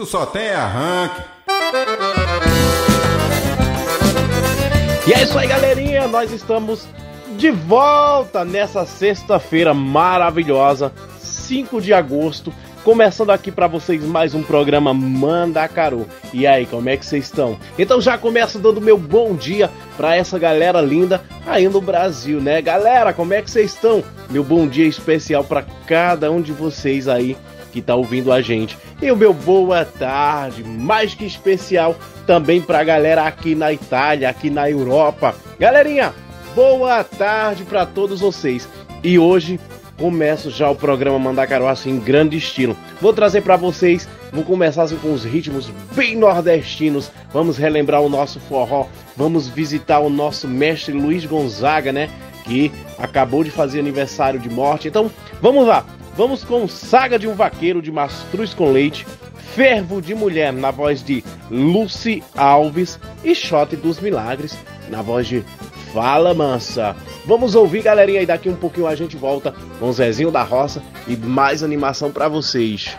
Tu só tem arranque. E é isso aí, galerinha. Nós estamos de volta nessa sexta-feira maravilhosa, 5 de agosto. Começando aqui para vocês mais um programa Mandacaru. E aí, como é que vocês estão? Então já começo dando meu bom dia para essa galera linda aí no Brasil, né? Galera, como é que vocês estão? Meu bom dia especial para cada um de vocês aí que tá ouvindo a gente. E o meu boa tarde, mais que especial também pra galera aqui na Itália, aqui na Europa. Galerinha, boa tarde para todos vocês. E hoje começo já o programa Mandacaru assim em grande estilo. Vou trazer para vocês, vou começar assim com os ritmos bem nordestinos. Vamos relembrar o nosso forró, vamos visitar o nosso mestre Luiz Gonzaga, né? Que acabou de fazer aniversário de morte. Então, vamos lá. Vamos com Saga de um Vaqueiro de Mastruz com Leite, Fervo de Mulher na voz de Lucy Alves e Shot dos Milagres na voz de Fala Mansa. Vamos ouvir, galerinha, e daqui um pouquinho a gente volta com Zezinho da Roça e mais animação para vocês.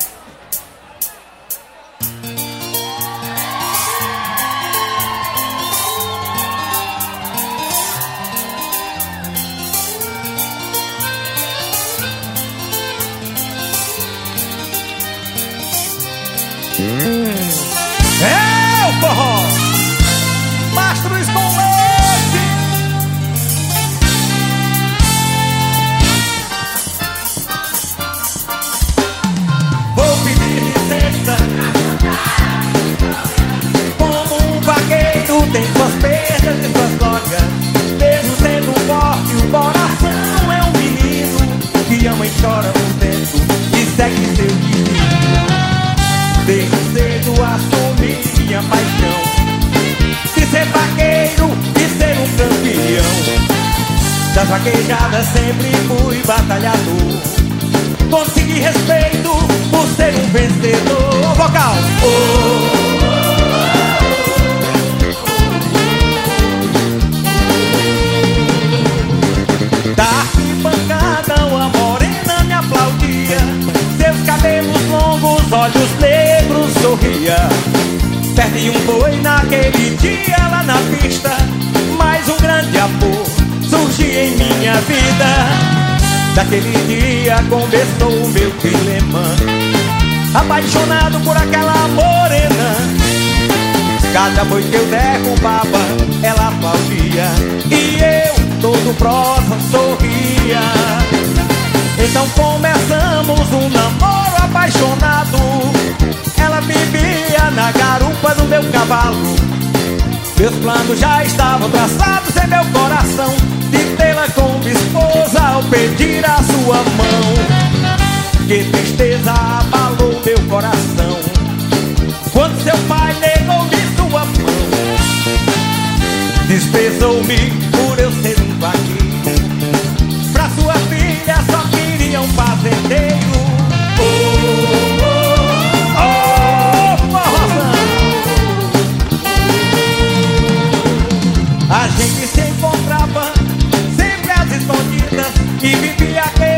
Escondidas E vivia aquele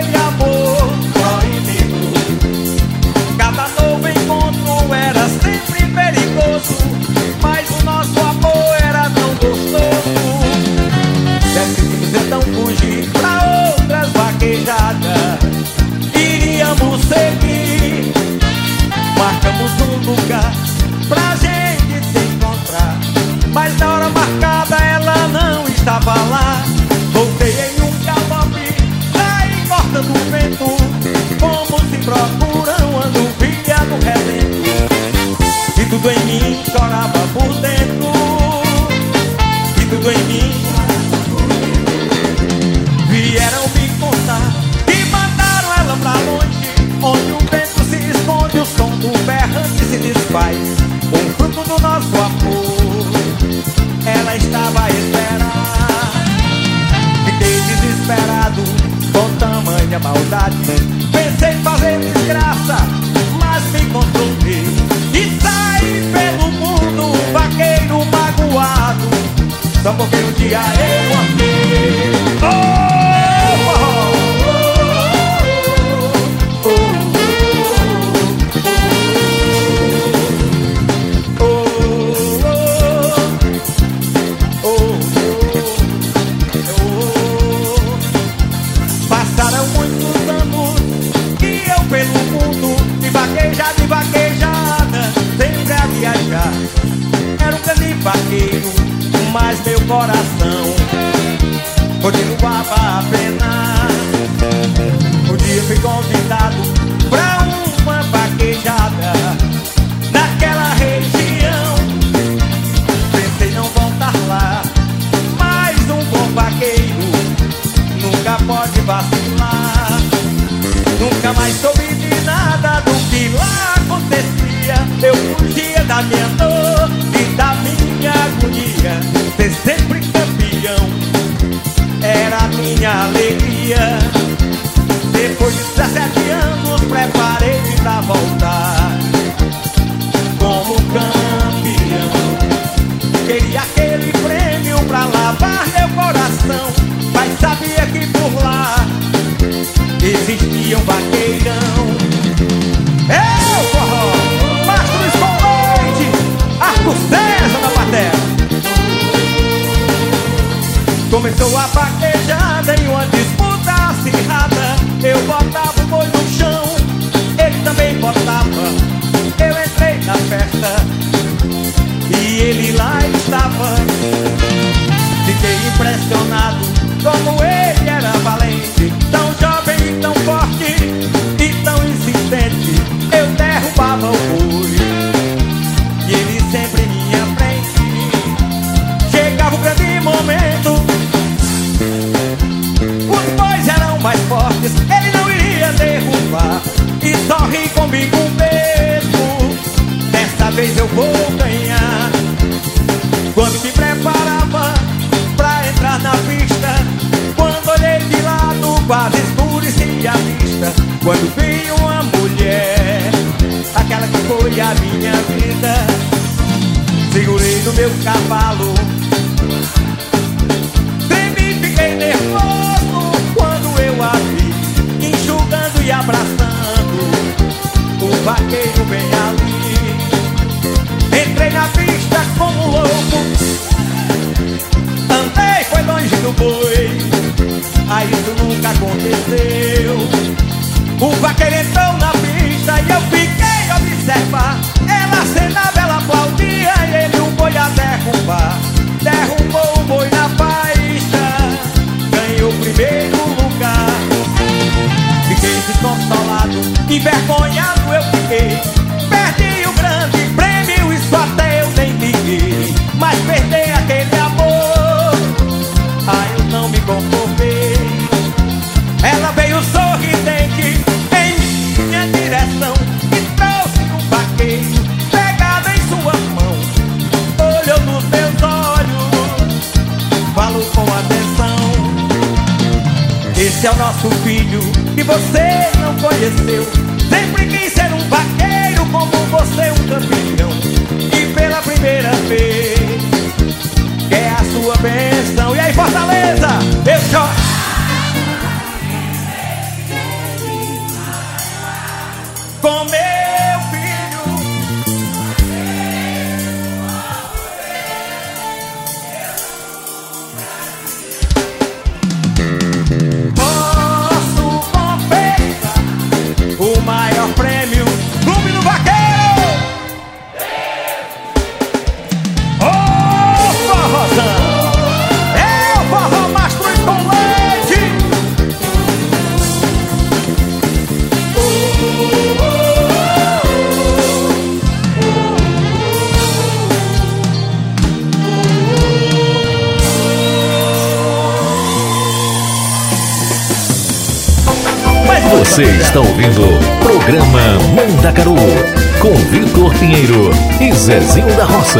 Zezinho da Roça.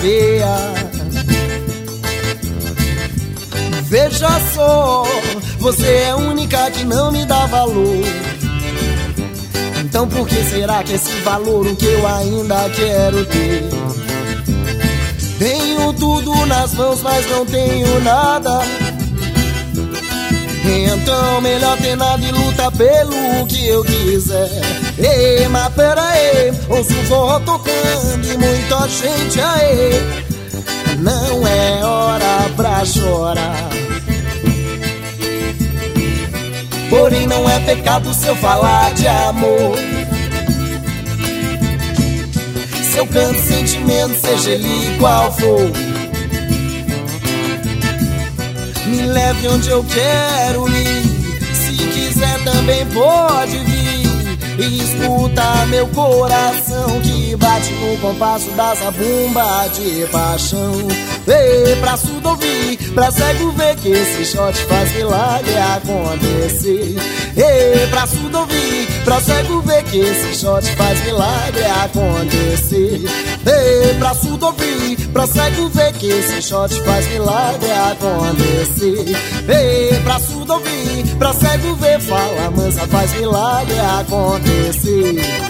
Veia. Veja só, você é única que não me dá valor. Então por que será que esse valor o que eu ainda quero ter? Tenho tudo nas mãos, mas não tenho nada. Então melhor ter nada e luta pelo que eu quiser. Ei, mas pera aí, ouço o forró tocando e muita gente aí. Não é hora pra chorar. Porém não é pecado se eu falar de amor. Se eu canto sentimento, seja ele qual for. Me leve onde eu quero ir. Se quiser também pode vir. Escuta meu coração que bate no compasso dessa bomba de paixão. Ei, pra surdo ouvir, pra cego ver que esse shot faz milagre acontecer. Ei, pra surdo ouvir, pra cego ver que esse shot faz milagre acontecer. Ei, pra surdo ouvir, pra cego ver que esse shot faz milagre acontecer. Ei, pra surdo ouvir, pra cego ver, fala mansa, faz milagre acontecer.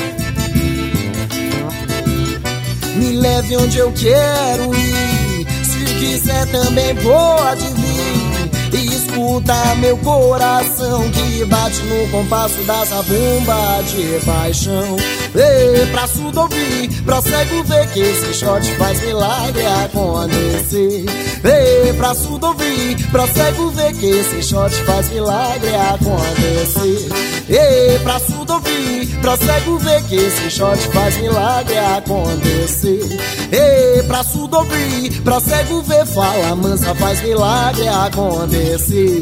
me leve onde eu quero ir. Se quiser também pode vir. E escuta meu coração que bate no compasso dessa bomba de paixão. Ei, pra surdo ouvir, pra cego ver que esse shot faz milagre acontecer. Ei, pra surdo ouvir, pra cego ver que esse shot faz milagre acontecer. Ei, pra surdo pra cego ver que esse shot faz milagre acontecer. Ei, pra surdo ouvir, pra cego ver, fala mansa faz milagre acontecer.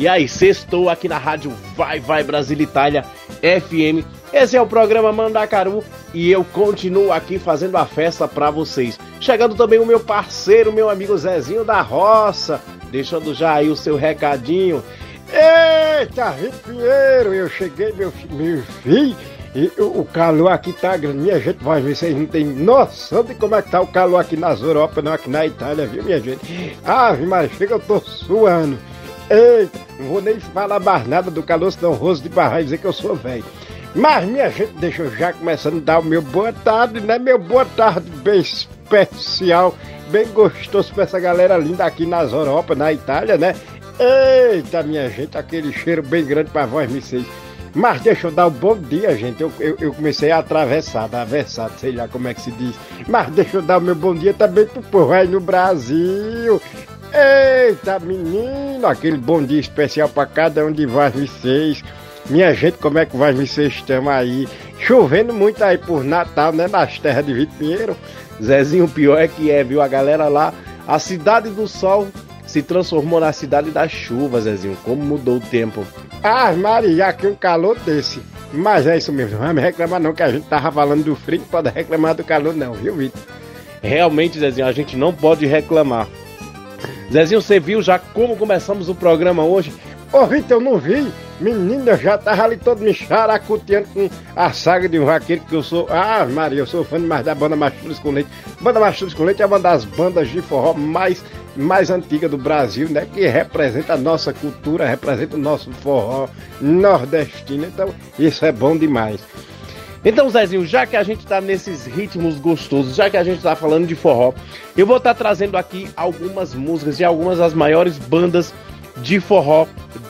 e aí, sextou aqui na rádio Vai Vai Brasil Itália FM. Esse é o programa Mandacaru e eu continuo aqui fazendo a festa pra vocês. Chegando também o meu parceiro, meu amigo Zezinho da Roça, deixando já aí o seu recadinho. Eita, Pinheiro, eu cheguei, meu, meu filho, e o, calor aqui tá grande. Minha gente, ver, vocês não tem noção de como é que tá o calor aqui nas Europa, não aqui na Itália, viu, minha gente? Ave Maria, chega, eu tô suando. Eita, não vou nem falar mais nada do calor, senão o rosto de barra dizer que eu sou velho. Mas, minha gente, deixa eu já começando a dar o meu boa tarde, né? Meu boa tarde bem especial, bem gostoso pra essa galera linda aqui nas Europa, na Itália, né? Eita, minha gente, aquele cheiro bem grande pra vós, vocês. Mas deixa eu dar um bom dia, gente. Eu, eu, eu comecei a atravessar, atravessar, sei lá como é que se diz. Mas deixa eu dar o meu bom dia também pro povo aí no Brasil. Eita, menino, aquele bom dia especial pra cada um de vocês. Minha gente, como é que vai vocês estão aí? Chovendo muito aí por Natal, né? Nas terras de Vitor Pinheiro. Zezinho, o pior é que é, viu? A galera lá, a cidade do sol se transformou na cidade das chuvas, Zezinho. Como mudou o tempo. Ah, Maria, aqui um calor desse. Mas é isso mesmo, não vamos reclamar não, que a gente tava falando do frio, não pode reclamar do calor não, viu, Vitor? Realmente, Zezinho, a gente não pode reclamar. Zezinho, você viu já como começamos o programa hoje? Ô, Vitor, eu não vi. Menino, eu já tava ali todo me characuteando com a saga de um vaqueiro que eu sou. Ah, Maria, eu sou fã demais da banda Machuras com Leite. Banda Machuras com Leite é uma das bandas de forró mais, mais antiga do Brasil, né? Que representa a nossa cultura, representa o nosso forró nordestino. Então, isso é bom demais. Então, Zezinho, já que a gente tá nesses ritmos gostosos, já que a gente tá falando de forró, eu vou estar tá trazendo aqui algumas músicas de algumas das maiores bandas de forró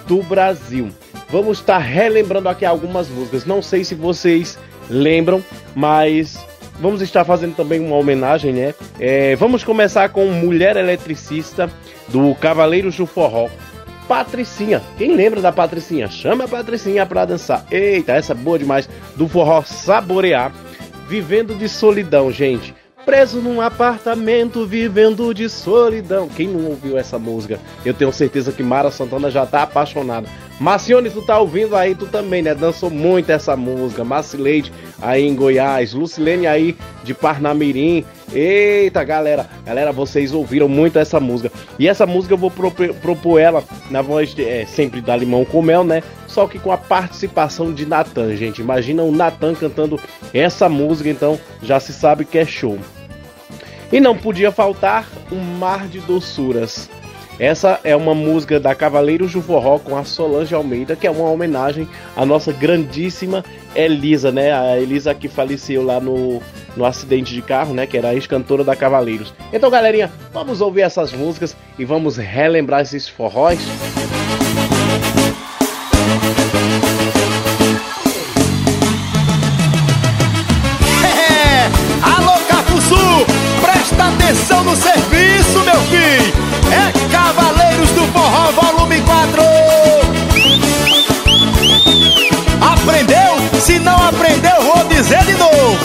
do Brasil. Vamos estar relembrando aqui algumas músicas. Não sei se vocês lembram, mas vamos estar fazendo também uma homenagem, né? É, vamos começar com Mulher Eletricista do Cavaleiros do Forró. Patricinha, quem lembra da Patricinha? Chama a Patricinha pra dançar. Eita, essa é boa demais. Do forró Saborear. Vivendo de solidão, gente. Preso num apartamento, vivendo de solidão. Quem não ouviu essa música? Eu tenho certeza que Mara Santana já tá apaixonada. Marcione, tu tá ouvindo aí, tu também, né? Dançou muito essa música. Marcileide aí em Goiás, Lucilene aí de Parnamirim. Eita, galera, galera, vocês ouviram muito essa música. E essa música eu vou propor, propor ela na voz de, é, sempre da Limão com Mel, né? Só que com a participação de Natan, gente. Imagina o Natan cantando essa música, então já se sabe que é show. E não podia faltar um mar de doçuras. Essa é uma música da Cavaleiros do Forró com a Solange Almeida, que é uma homenagem à nossa grandíssima Elisa, né? A Elisa que faleceu lá no, no acidente de carro, né? Que era a ex-cantora da Cavaleiros. Então, galerinha, vamos ouvir essas músicas e vamos relembrar esses forróis. É, dizer de novo.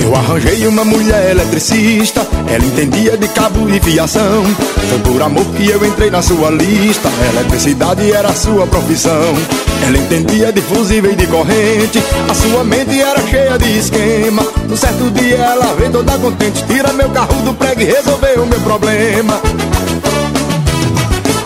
Eu arranjei uma mulher eletricista, ela entendia de cabo e fiação. Foi por amor que eu entrei na sua lista, eletricidade era a sua profissão. Ela entendia de fusível e de corrente, a sua mente era cheia de esquema. Um certo dia ela veio toda contente, tira meu carro do prego e resolveu o meu problema.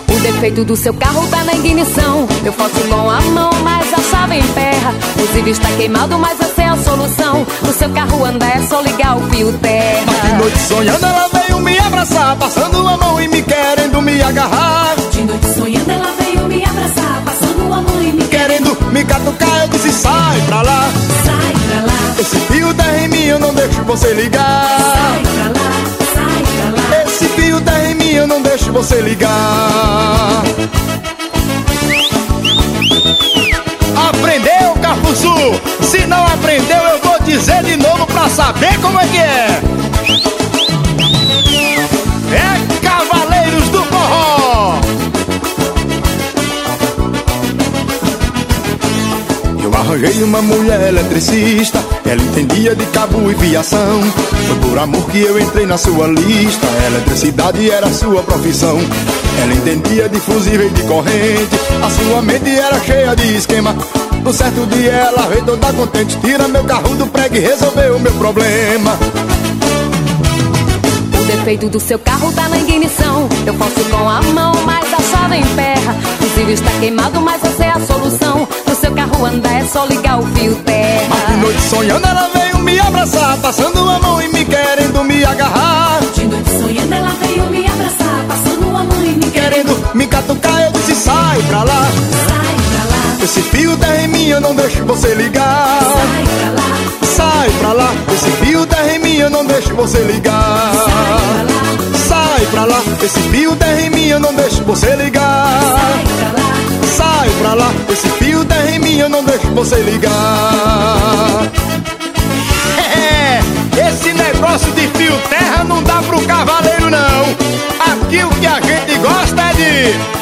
O defeito do seu carro tá na ignição. Eu faço mão a mão, mas a chave emperra. O fusível está queimado, mas essa é a solução. No seu carro anda é só ligar o fio terra. Mas de noite sonhando ela veio me abraçar, passando a mão e me querendo me agarrar. De noite sonhando ela veio me abraçar, passando a mão e me Querendo me catucar, eu disse sai pra lá. Sai pra lá, Esse fio terra em mim, eu não deixo você ligar. sai pra lá, sai pra lá. Esse fio terra em mim, eu não deixo você ligar. Cafuçu? Se não aprendeu, eu vou dizer de novo pra saber como é que é. É Cavaleiros do Forró. Eu arranjei uma mulher eletricista, ela entendia de cabo e fiação. Foi por amor que eu entrei na sua lista, eletricidade era a sua profissão. Ela entendia de fusível e de corrente, a sua mente era cheia de esquema. Um certo dia ela veio toda contente, tira meu carro do prego e resolveu o meu problema. O defeito do seu carro tá na ignição. Eu faço com a mão, mas a chave emperra. O fusível está queimado, mas essa é a solução. No seu carro anda é só ligar o fio Mas de terra. noite sonhando ela veio me abraçar, passando a mão e me querendo me agarrar. De noite sonhando ela veio me abraçar, passando a mão e me Querendo me catucar, eu disse sai pra lá. Sai pra lá, Esse fio terra em mim, eu não deixo você ligar. sai pra lá, Sai pra lá, esse fio terra em mim, eu não deixo você ligar. Sai pra lá, esse fio terra em mim, eu não deixo você ligar. sai pra lá. Esse fio terra em mim, eu não deixo você ligar. É, esse negócio de fio terra não dá pro cavaleiro não. Aqui o que a gente gosta é de.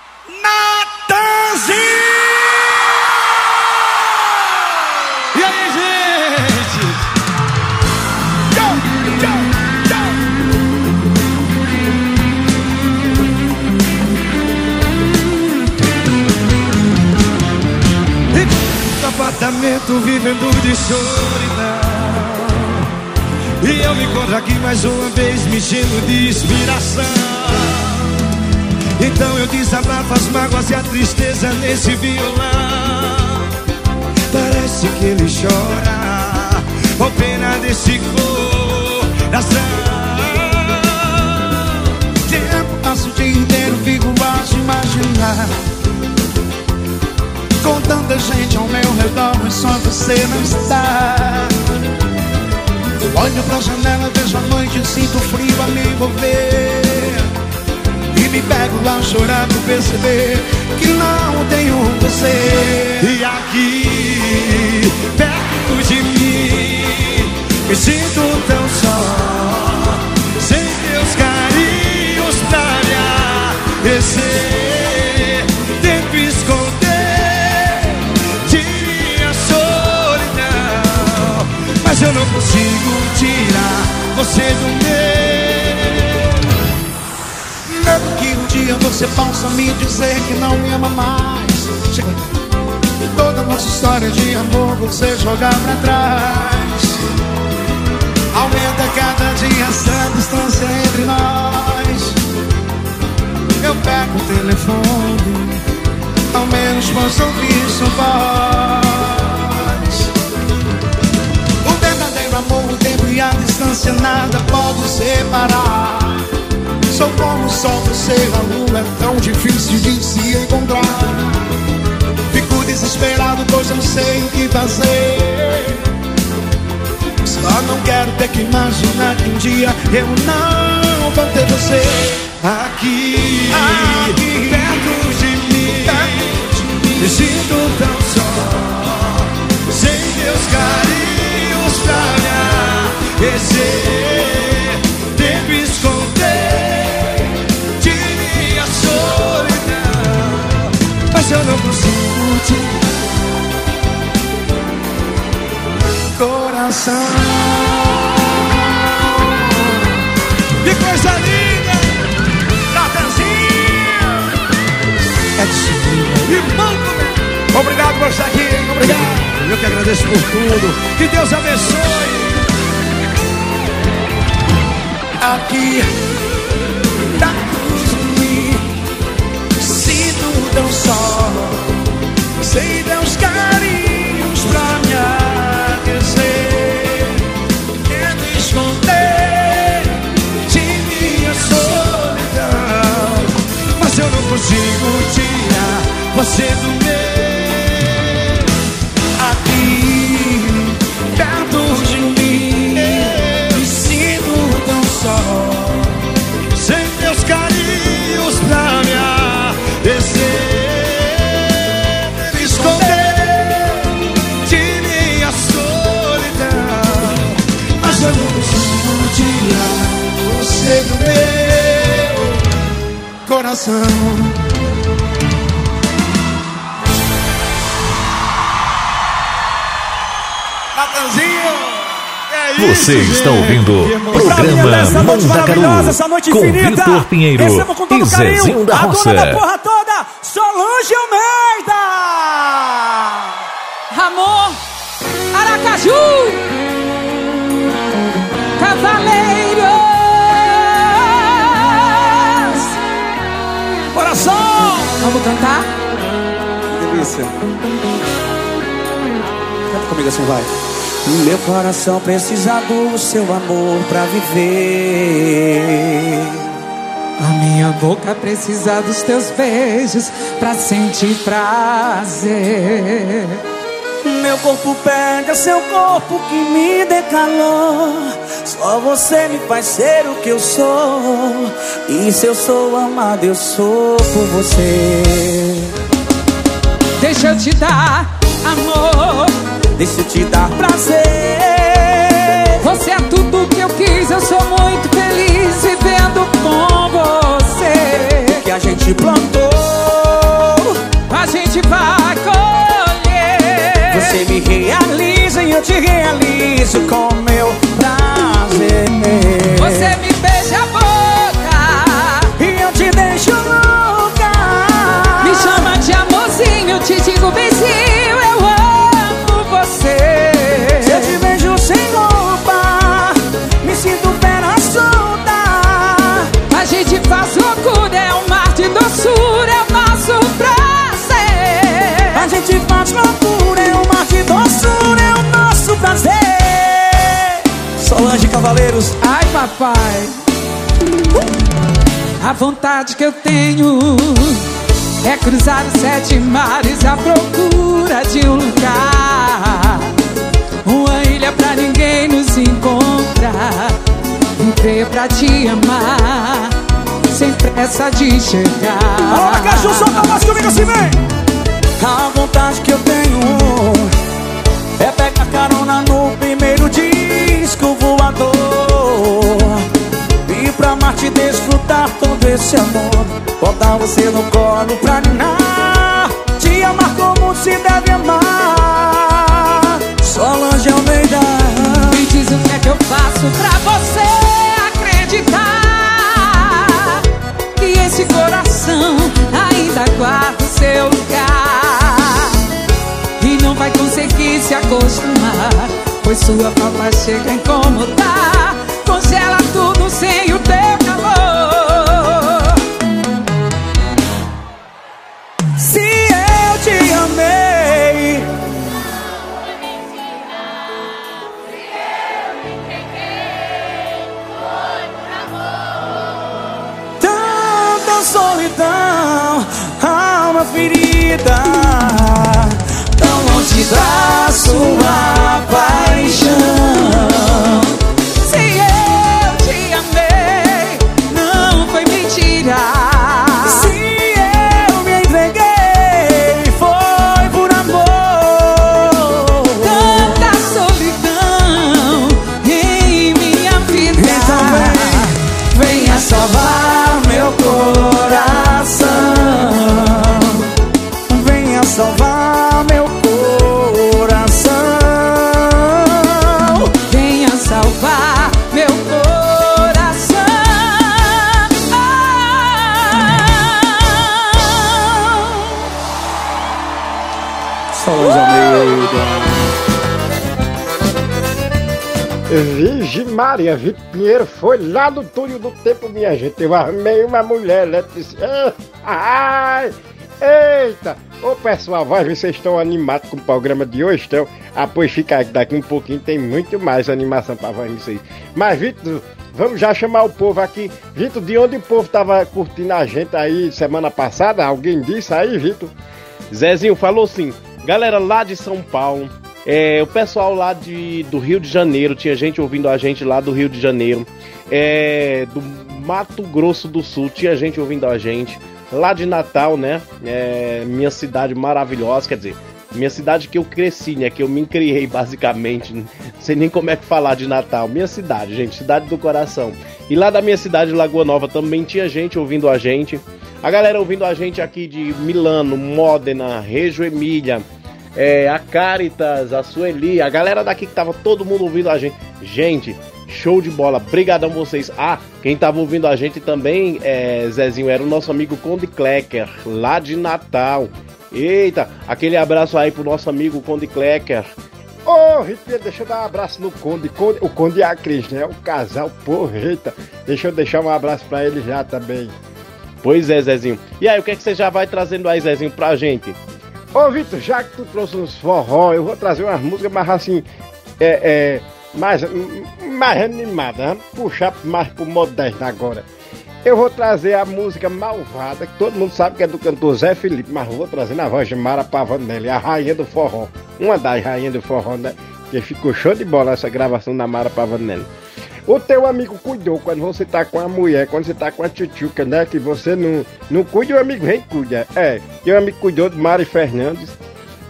Aqui mais uma vez me enchendo de inspiração. Então eu desabafo as mágoas e a tristeza nesse violão. Parece que ele chora com pena desse coração Tempo passo o dia inteiro, fico te imaginar com tanta gente ao meu redor, mas só você não está. Olho pra janela, vejo a noite, eu sinto frio a me envolver. E me pego lá chorando, perceber que não tenho você. E aqui, perto de mim, me sinto tão só. Sem teus carinhos pra me aquecer. Eu não consigo tirar você do meu. Medo que um dia você possa me dizer que não me ama mais. Chega aí. Toda nossa história de amor você jogar pra trás. Aumenta cada dia essa distância entre nós. Eu pego o telefone, ao menos posso ouvir sua voz. O tempo e a distância nada pode separar. Sou como sol, você a lua, é tão difícil de se encontrar. Fico desesperado, pois não sei o que fazer. Só não quero ter que imaginar que um dia eu não vou ter você aqui, aqui perto de mim. Me sinto tão só, sem teus carinhos pra me aquecer. Tento esconder de minha solidão, mas eu não consigo te coração. Que coisa linda! Natanzinho! É de. Irmão, obrigado por estar aqui, obrigado. Eu que agradeço por tudo. Que Deus abençoe. Aqui, de mim, sinto tão só. Sem Deus carinhos pra me aquecer. Tento esconder de minha solidão. Mas eu não consigo tirar você do meu. Coração. Natanzinho! É Você está ouvindo o programa Essa noite maravilhosa, Mandacaru essa noite com infinita. Vitor Pinheiro e Zezinho da Roça. Delícia. Canta comigo assim, vai. Meu coração precisa do seu amor pra viver. A minha boca precisa dos teus beijos pra sentir prazer. Meu corpo pede seu corpo que me dê calor. Só você me faz ser o que eu sou. E se eu sou amado, eu sou por você. Deixa eu te dar amor. Deixa eu te dar prazer. Você é tudo que eu quis, eu sou muito feliz vivendo com você. Que a gente plantou. A gente vai colher. Você me realiza e eu te realizo com meu prazer. Você me gente faz loucura, é uma de doçura, é o nosso prazer. Solange Cavaleiros, Ai, papai, a vontade que eu tenho é cruzar os sete mares à procura de um lugar, uma ilha pra ninguém nos encontrar, viver pra te amar, sem pressa de chegar. Alô, Aracaju, solta a voz comigo assim, vem. A vontade que eu tenho é pegar carona no primeiro disco voador. Ir pra Marte desfrutar todo esse amor. Botar você no colo pra ninar. Te amar como se deve amar. Solange Almeida. Me diz o que é que eu faço pra você acreditar que esse coração ainda guarda vai conseguir se acostumar, pois sua falta chega a incomodar, congela tudo sem o teu calor. Se eu te amei. Tanta solidão, alma ferida, sua paixão. Maria, Pinheiro foi lá do túnel do tempo, minha gente. Eu armei uma mulher eletricista. Ai! Eita! Ô pessoal, vocês estão animados com o programa de hoje, então. Ah, fica daqui um pouquinho tem muito mais animação pra vocês. Mas, Vitor, vamos já chamar o povo aqui. Vitor, de onde o povo tava curtindo a gente aí semana passada? Alguém disse aí, Vitor? Zezinho falou assim, galera lá de São Paulo, é, o pessoal lá de, do Rio de Janeiro, tinha gente ouvindo a gente lá do Rio de Janeiro, é, do Mato Grosso do Sul, tinha gente ouvindo a gente, lá de Natal, né, é, minha cidade maravilhosa, quer dizer, minha cidade que eu cresci, né, que eu me criei basicamente, não sei nem como é que falar de Natal, minha cidade, gente, cidade do coração. E lá da minha cidade, Lagoa Nova, também tinha gente ouvindo a gente. A galera ouvindo a gente aqui de Milano, Módena, Reggio Emília, é, a Caritas, a Sueli, a galera daqui que tava todo mundo ouvindo a gente. Gente, show de bola, brigadão vocês. Ah, quem tava ouvindo a gente também, é, Zezinho, era o nosso amigo Conde Klecker, lá de Natal. Eita, aquele abraço aí pro nosso amigo Conde Klecker. Ô, oh, Ribeiro, deixa eu dar um abraço no Conde. Conde o Conde e a Cris, né? O casal, porra, eita. Deixa eu deixar um abraço pra ele já também. Pois é, Zezinho. E aí, o que é que você já vai trazendo aí, Zezinho, pra gente? Ô, Vitor, já que tu trouxe uns forró, eu vou trazer umas músicas mais assim, é, é, mais, mais animadas. Vamos puxar mais pro moderno agora. Eu vou trazer a música Malvada, que todo mundo sabe que é do cantor Zé Felipe, mas vou trazer na voz de Mara Pavanelli, a rainha do forró. Uma das rainhas do forró, né? Que ficou show de bola essa gravação da Mara Pavanelli. O teu amigo cuidou quando você tá com a mulher, quando você tá com a tchutchuca, né? Que você não, não cuida, o amigo vem cuida. É, teu amigo cuidou de Mari Fernandes.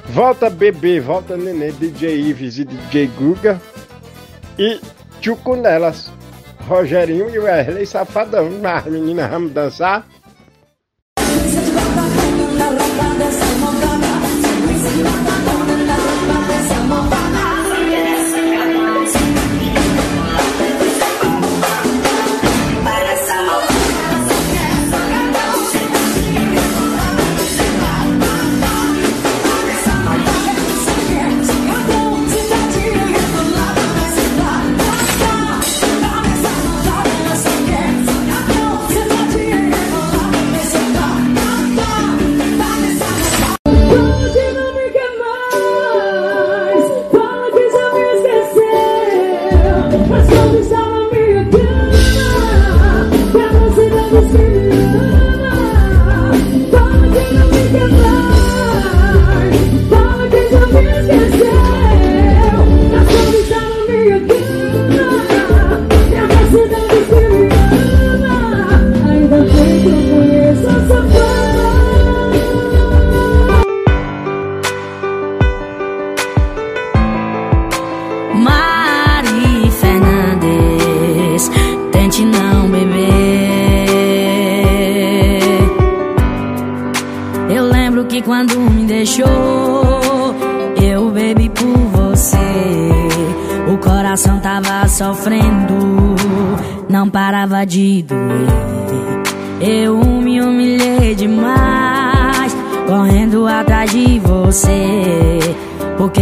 Volta bebê, volta neném, DJ Ives e DJ Guga. E Tchuco nelas. Rogerinho e Wesley Safadão. Mas meninas, vamos dançar?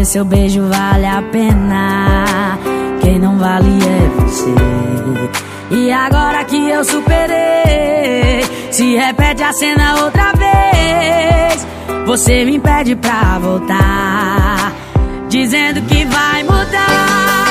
Seu beijo vale a pena. Quem não vale é você. E agora que eu superei, se repete a cena outra vez. Você me pede pra voltar, dizendo que vai mudar.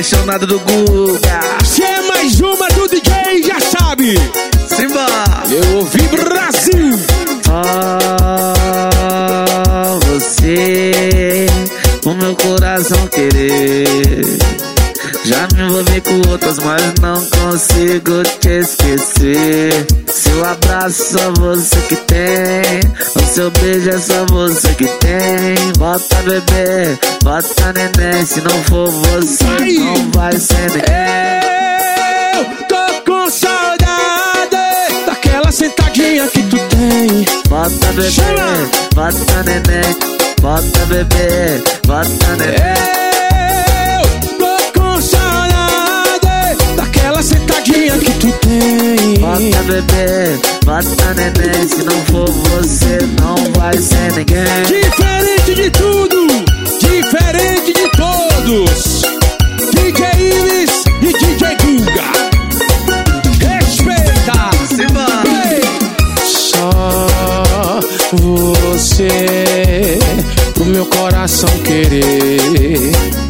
Apaixonado do Guga. Se é mais uma do DJ, já sabe. Simba! Eu ouvi Brasil. Ah, você, o meu coração querer. Já me envolvi com outras, mas não consigo te esquecer. Seu abraço só você que tem. Seu beijo é só você que tem. Bota bebê, bota neném. Se não for você, não vai ser ninguém. Eu tô com saudade daquela sentadinha que tu tem. Bota bebê, Chama! bota neném. Bota bebê, bota neném. Eu tô com saudade daquela sentadinha que tu tem. Bota bebê, bota neném. Se não for você, não vai ser ninguém. Diferente de tudo, diferente de todos. DJ Ives e DJ Guga. Respeita! Simba! Só você pro meu coração querer.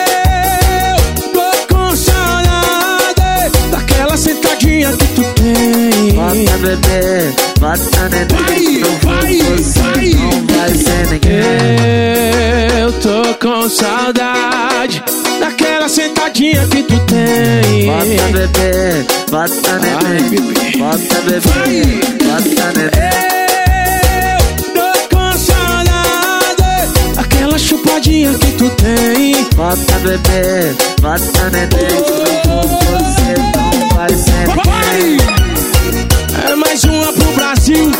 Bota bebê, bota neném. Não for você, não vai ser ninguém. Eu tô com saudade daquela sentadinha que tu tem. Bota bebê, bota neném. Bota bebê, bota neném. Eu tô com saudade daquela chupadinha que tu tem. Bota bebê, bota neném. Não for você, não vai ser ninguém. Mais uma pro Brasil.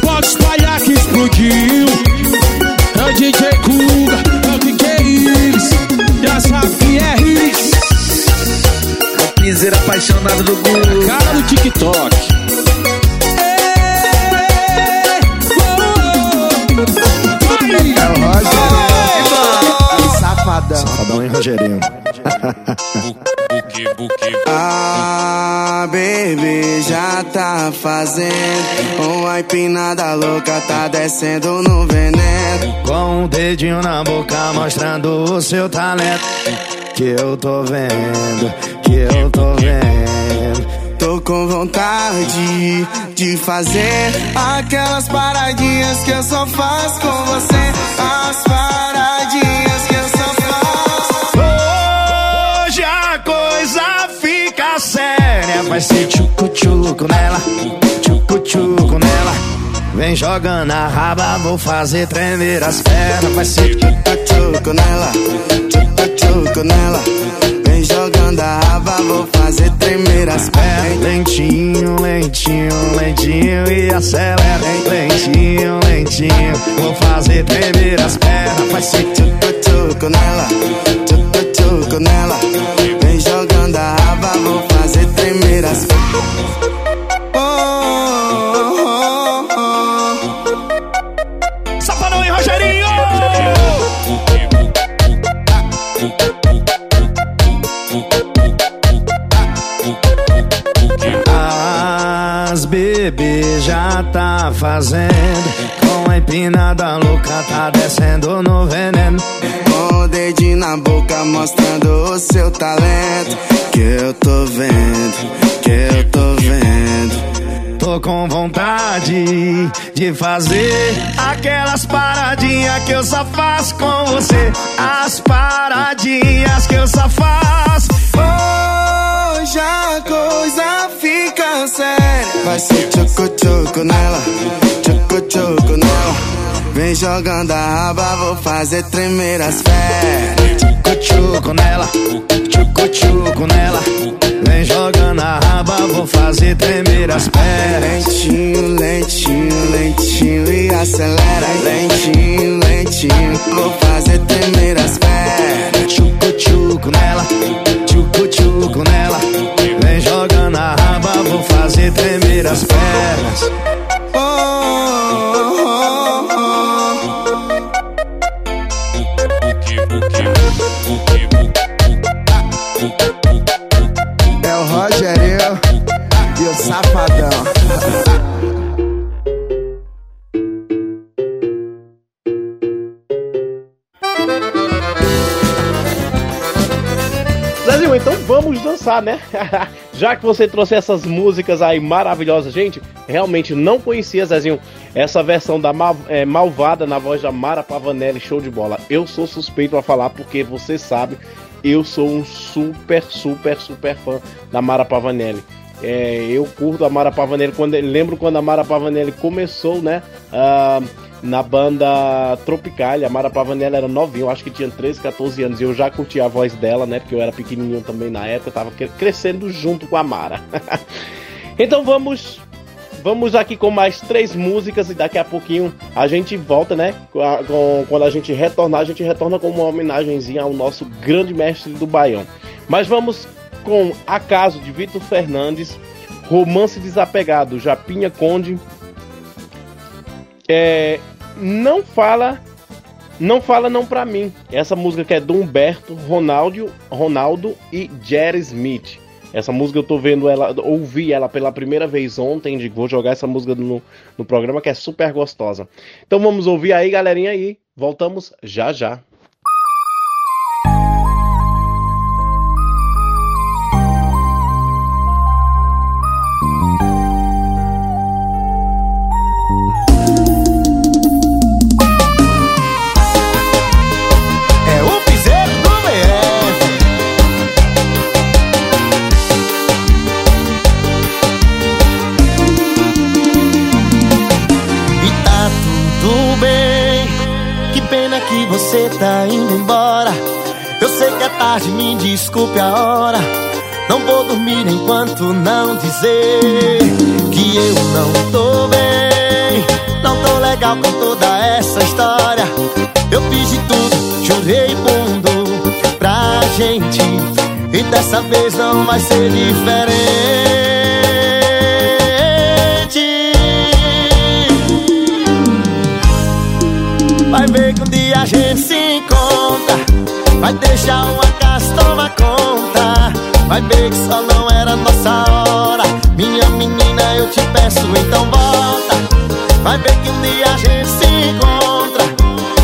Pode espalhar que explodiu. É o DJ Kuga, é o DJ Iris. Já sabe que é o piseiro apaixonado do Guga. Cara do TikTok. Safadão. Safadão e Rogerinho. Ah, baby, já tá fazendo Uma empinada louca, tá descendo no veneno Com um dedinho na boca mostrando o seu talento. Que eu tô vendo, que eu tô vendo. Tô com vontade de fazer Aquelas paradinhas que eu só faço com você As paradinhas Vai ser tchucu-tchucu nela, tchucu-tchucu nela. Vem jogando a raba, vou fazer tremer as pernas. Vai ser Tchucu nela, tchucu nela Vem jogando a raba, vou fazer tremer as pernas lentinho, lentinho, lentinho e acelera. Lentinho, lentinho, vou fazer tremer as pernas. Vai ser tchucu nela, tchucu nela Vem jogando a raba, vou fazer tremer as pernas Oh, oh, oh. Safadão e Rogerinho! As bebê já tá fazendo. Com a empinada louca, tá descendo no veneno. Com o dedinho na boca mostrando o seu talento Que eu tô vendo, que eu tô vendo Tô com vontade de fazer aquelas paradinhas que eu só faço com você. As paradinhas que eu só faço. Hoje a coisa fica séria Vai ser tchucu-tchucu nela, tchucu-tchucu nela Vem jogando a raba, vou fazer tremer as pernas Tchucu-tchucu nela, tchucu-tchucu nela. Vem jogando a raba, vou fazer tremer as pernas. Lentinho, lentinho, lentinho e acelera Lentinho, lentinho, vou fazer tremer as pernas Tchucu-tchucu nela, tchucu-tchucu nela. fazer tremer as pernas. Oh, oh, Safadão. Zezinho, então vamos dançar, né? Já que você trouxe essas músicas aí maravilhosas, gente, realmente não conhecia, Zezinho, essa versão da Mal- é, Malvada na voz da Mara Pavanelli, show de bola. Eu sou suspeito a falar porque você sabe, eu sou um super, super, super fã da Mara Pavanelli. É, eu curto a Mara Pavanelli quando lembro quando a Mara Pavanelli começou, né? ah, na banda Tropical, a Mara Pavanelli era novinha, eu acho que tinha 13, 14 anos, e eu já curtia a voz dela, né? Porque eu era pequenininho também na época, tava cre- crescendo junto com a Mara. então vamos Vamos aqui com mais três músicas e daqui a pouquinho a gente volta, né? Quando a gente retornar, a gente retorna com uma homenagenzinha ao nosso grande mestre do Baião. Mas vamos com Acaso de Vitor Fernandes, Romance Desapegado, Japinha Conde. É, não fala, não fala não pra mim. Essa música que é do Humberto, Ronaldo, Ronaldo e Jerry Smith. Essa música eu tô vendo ela, ouvi ela pela primeira vez ontem, de vou jogar essa música no, no programa que é super gostosa. Então vamos ouvir aí, galerinha aí. Voltamos já já. Você tá indo embora. Eu sei que é tarde, me desculpe a hora. Não vou dormir enquanto não dizer que eu não tô bem. Não tô legal com toda essa história. Eu fiz de tudo, jurei mundo pra gente. E dessa vez não vai ser diferente. A gente se encontra. Vai deixar uma casa tomar conta. Vai ver que só não era nossa hora. Minha menina, eu te peço, então volta. Vai ver que um dia a gente se encontra.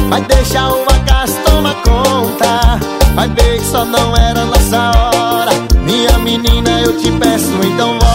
Vai deixar uma casa tomar conta. Vai ver que só não era nossa hora. Minha menina, eu te peço, então volta.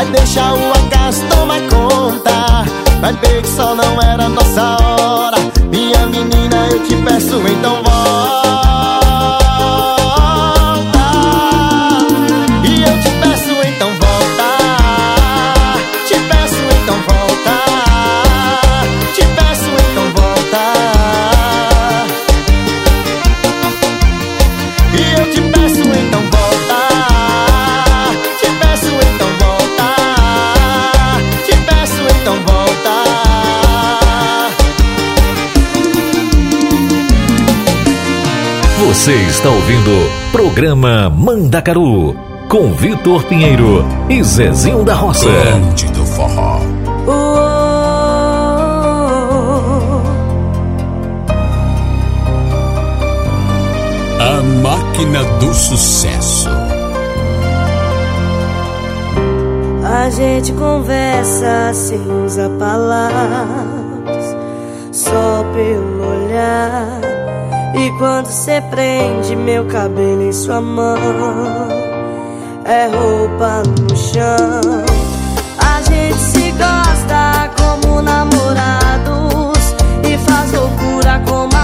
Vai deixar o acaso tomar conta. Vai ver que só não era nossa hora. Minha menina, eu te peço, então volta. Você está ouvindo programa Mandacaru com Vitor Pinheiro e Zezinho da Roça. Bonde do Forró. A máquina do sucesso. A gente conversa sem usar palavras, quando cê prende meu cabelo em sua mão, é roupa no chão. A gente se gosta como namorados e faz loucura como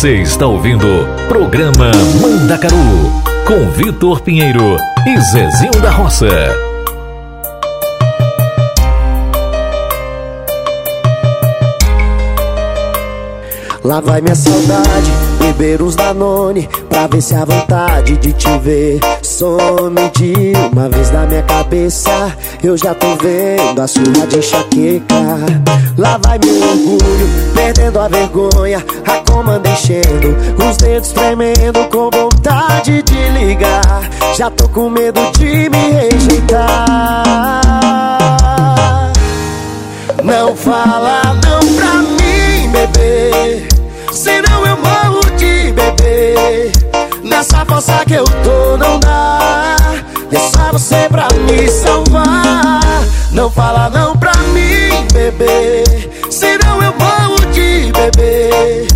Você está ouvindo programa Mandacaru com Vitor Pinheiro e Zezinho da Roça. Lá vai minha saudade, beber uns Danone Pra ver se a vontade de te ver some de uma vez na minha cabeça. Eu já tô vendo a surra de enxaqueca. Lá vai meu orgulho, perdendo a vergonha. A comanda enchendo, os dedos tremendo Com vontade de ligar. Já tô com medo de me rejeitar. Não fala não pra mim, bebê. Senão eu morro de bebê Nessa força que eu tô não dá. E é só você pra me salvar. Não fala não pra mim, bebê. Senão eu morro de bebê.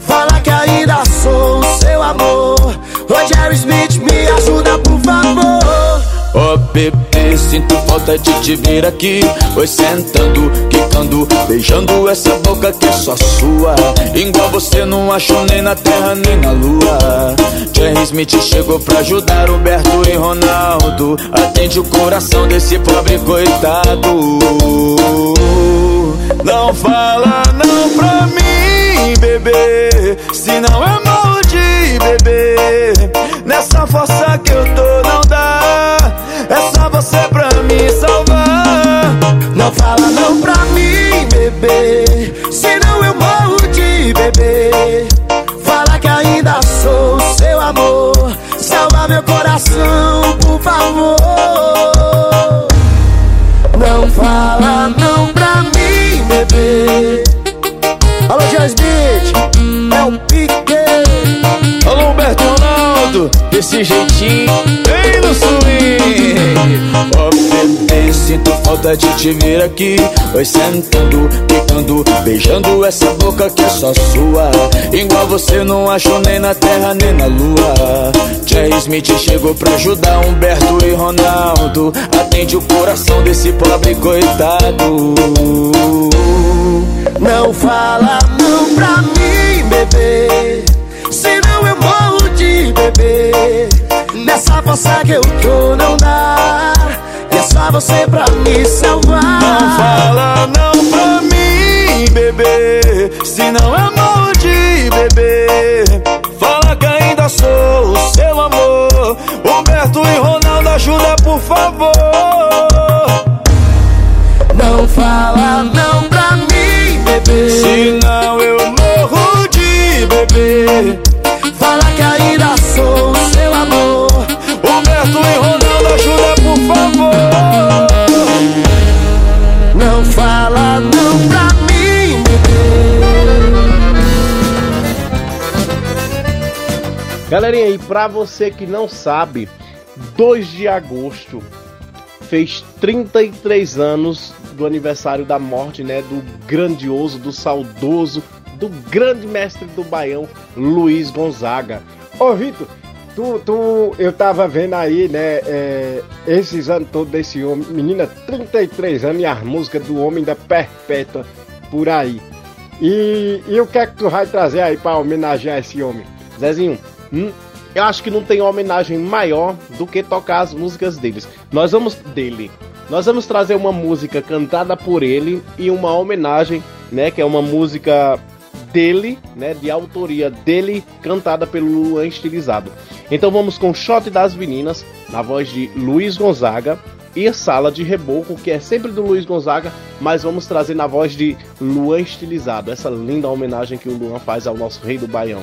Fala que ainda sou o seu amor. Jerry Smith, me ajuda por favor. Ó bebê, sinto falta de te ver aqui. Oi sentando, quicando, beijando essa boca que é só sua. Igual você não achou nem na terra nem na lua. Jerry Smith chegou pra ajudar Humberto e Ronaldo. Atende o coração desse pobre coitado. Não fala não pra mim, bebê. Senão eu morro de bebê. Nessa força que eu tô não dá. É fala não pra mim, bebê. Senão eu morro de bebê. Fala que ainda sou seu amor. Salva meu coração, por favor. Não fala não pra mim, bebê. Alô, Jasmine, é o pique Alô, Humberto Ronaldo Desse jeito falta de te ver aqui. Oi, sentando, quicando, beijando essa boca que é só sua. Igual você não achou nem na terra nem na lua. Jay Smith chegou pra ajudar Humberto e Ronaldo. Atende o coração desse pobre coitado. Não fala não pra mim, bebê. Senão eu morro de bebê. Nessa força que eu tô não dá. É só você pra me salvar. Não fala não pra mim, bebê. Senão eu morro de bebê. Fala que ainda sou o seu amor. Humberto e Ronaldo, ajuda por favor. Não fala não pra mim, bebê. Senão eu morro de bebê. Fala que ainda sou o Galerinha, e pra você que não sabe, 2 de agosto fez 33 anos do aniversário da morte, né, do grandioso, do saudoso, do grande mestre do Baião, Luiz Gonzaga. Ô, Vitor, tu, tu, eu tava vendo aí, né, é, esses anos todos desse homem, menina, 33 anos e as músicas do homem da perpétua por aí. E, e o que é que tu vai trazer aí pra homenagear esse homem? Zezinho, eu acho que não tem homenagem maior do que tocar as músicas deles. Nós vamos dele. Nós vamos trazer uma música cantada por ele e uma homenagem, né, que é uma música dele, né, de autoria dele, cantada pelo Luan Estilizado. Então vamos com Shot das Meninas, na voz de Luiz Gonzaga, e Sala de Reboco, que é sempre do Luiz Gonzaga, mas vamos trazer na voz de Luan Estilizado, essa linda homenagem que o Luan faz ao nosso rei do Baião.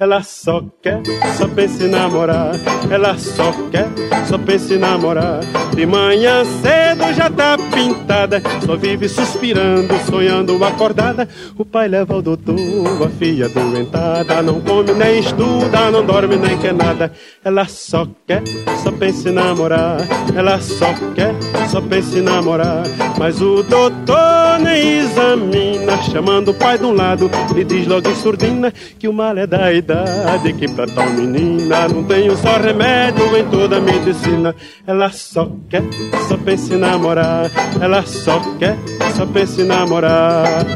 ela só quer, só pensa em namorar. Ela só quer, só pensa em namorar. De manhã cedo já tá pintada, só vive suspirando, sonhando acordada. O pai leva ao doutor, a filha doentada. Não come nem estuda, não dorme nem quer nada. Ela só quer, só pensa em namorar. Ela só quer, só pensa em namorar. Mas o doutor nem examina, chamando o pai de um lado, lhe diz logo em surdina que o mal é da idade que pra tal menina não tenho só remédio em toda a medicina. Ela só quer, só pensa em namorar. Ela só quer, só pensa em namorar.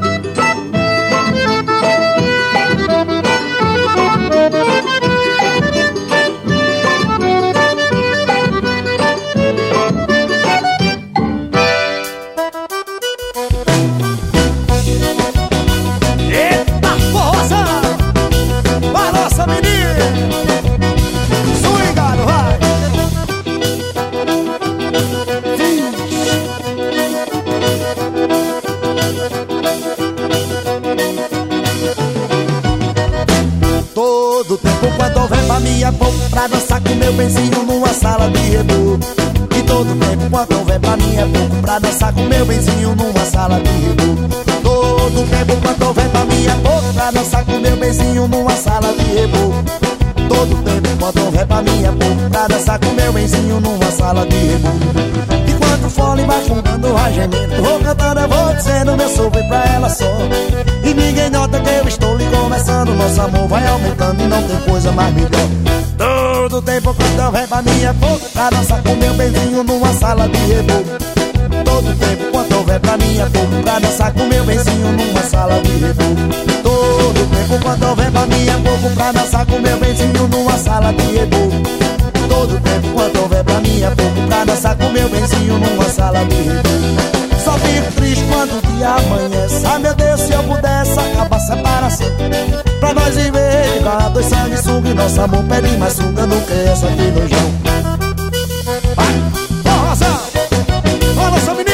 Mim é pouco Pra dançar com meu benzinho numa sala de reboco E todo tempo quando houver pra mim é pouco Pra dançar com meu benzinho numa sala de reboco Todo tempo quando houver pra mim é pouco Pra dançar com meu benzinho numa sala de reboco Todo tempo quando houver pra mim é pouco Pra dançar com meu benzinho numa sala de reboco Enquanto o fole vai fundando o gemendo. Vou cantando, eu vou dizendo meu sou pra ela só. E ninguém nota que eu estou lhe conversando. Nosso amor vai aumentando e não tem coisa mais melhor. Todo tempo quando eu venho pra é pouco Pra dançar com meu benzinho numa sala de reboco Todo tempo quando houver pra mim é pouco Pra dançar com meu benzinho numa sala de reboco Todo tempo quando houver pra mim é pouco Pra dançar com meu benzinho numa sala de reboco Todo tempo quando houver pra mim é pouco Pra dançar com meu benzinho numa sala de Só fico triste quando o dia amanhece Ah meu Deus, se eu pudesse acabar a separação. Pra nós viver igual dois sanguessuga E nosso amor pede mais sunga do que essa aqui no João Vai, ó nossa menina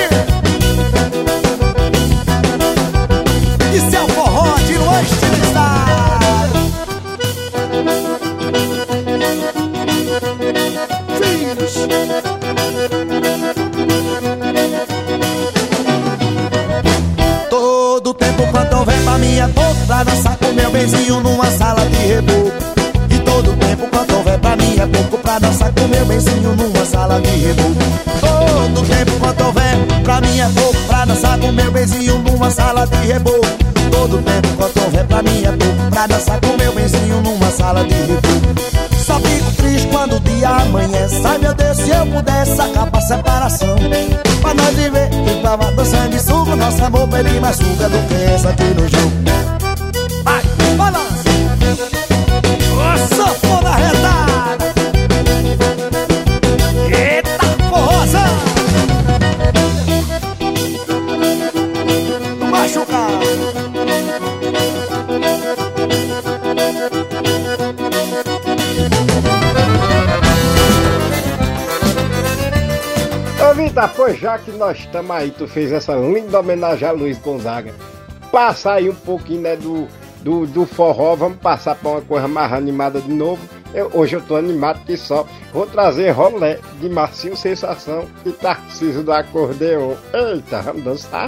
quando houver pra dançar com meu benzinho numa sala de reboco E todo tempo quando houver pra é pouco Pra dançar com meu benzinho numa sala de reboco Todo tempo quando houver pra é pouco Pra dançar com meu benzinho numa sala de reboco Todo tempo quando houver pra é pouco Pra dançar com meu benzinho numa sala de reboco só fico triste quando o dia amanhece Ai meu Deus, se eu pudesse acabar a separação Pra nós viver. E tava dançando e suco Nosso amor pedir mais suga do que essa aqui no jogo. Vai, balança. Ô, sanfona arretada Vitor, pois já que nós estamos aí, tu fez essa linda homenagem a Luiz Gonzaga. Passa aí um pouquinho né, do, do, do forró, vamos passar para uma coisa mais animada de novo. Eu- hoje eu tô animado que só. Vou trazer rolé de Marcinho Sensação e Tarcísio do Acordeon. Eita, vamos dançar.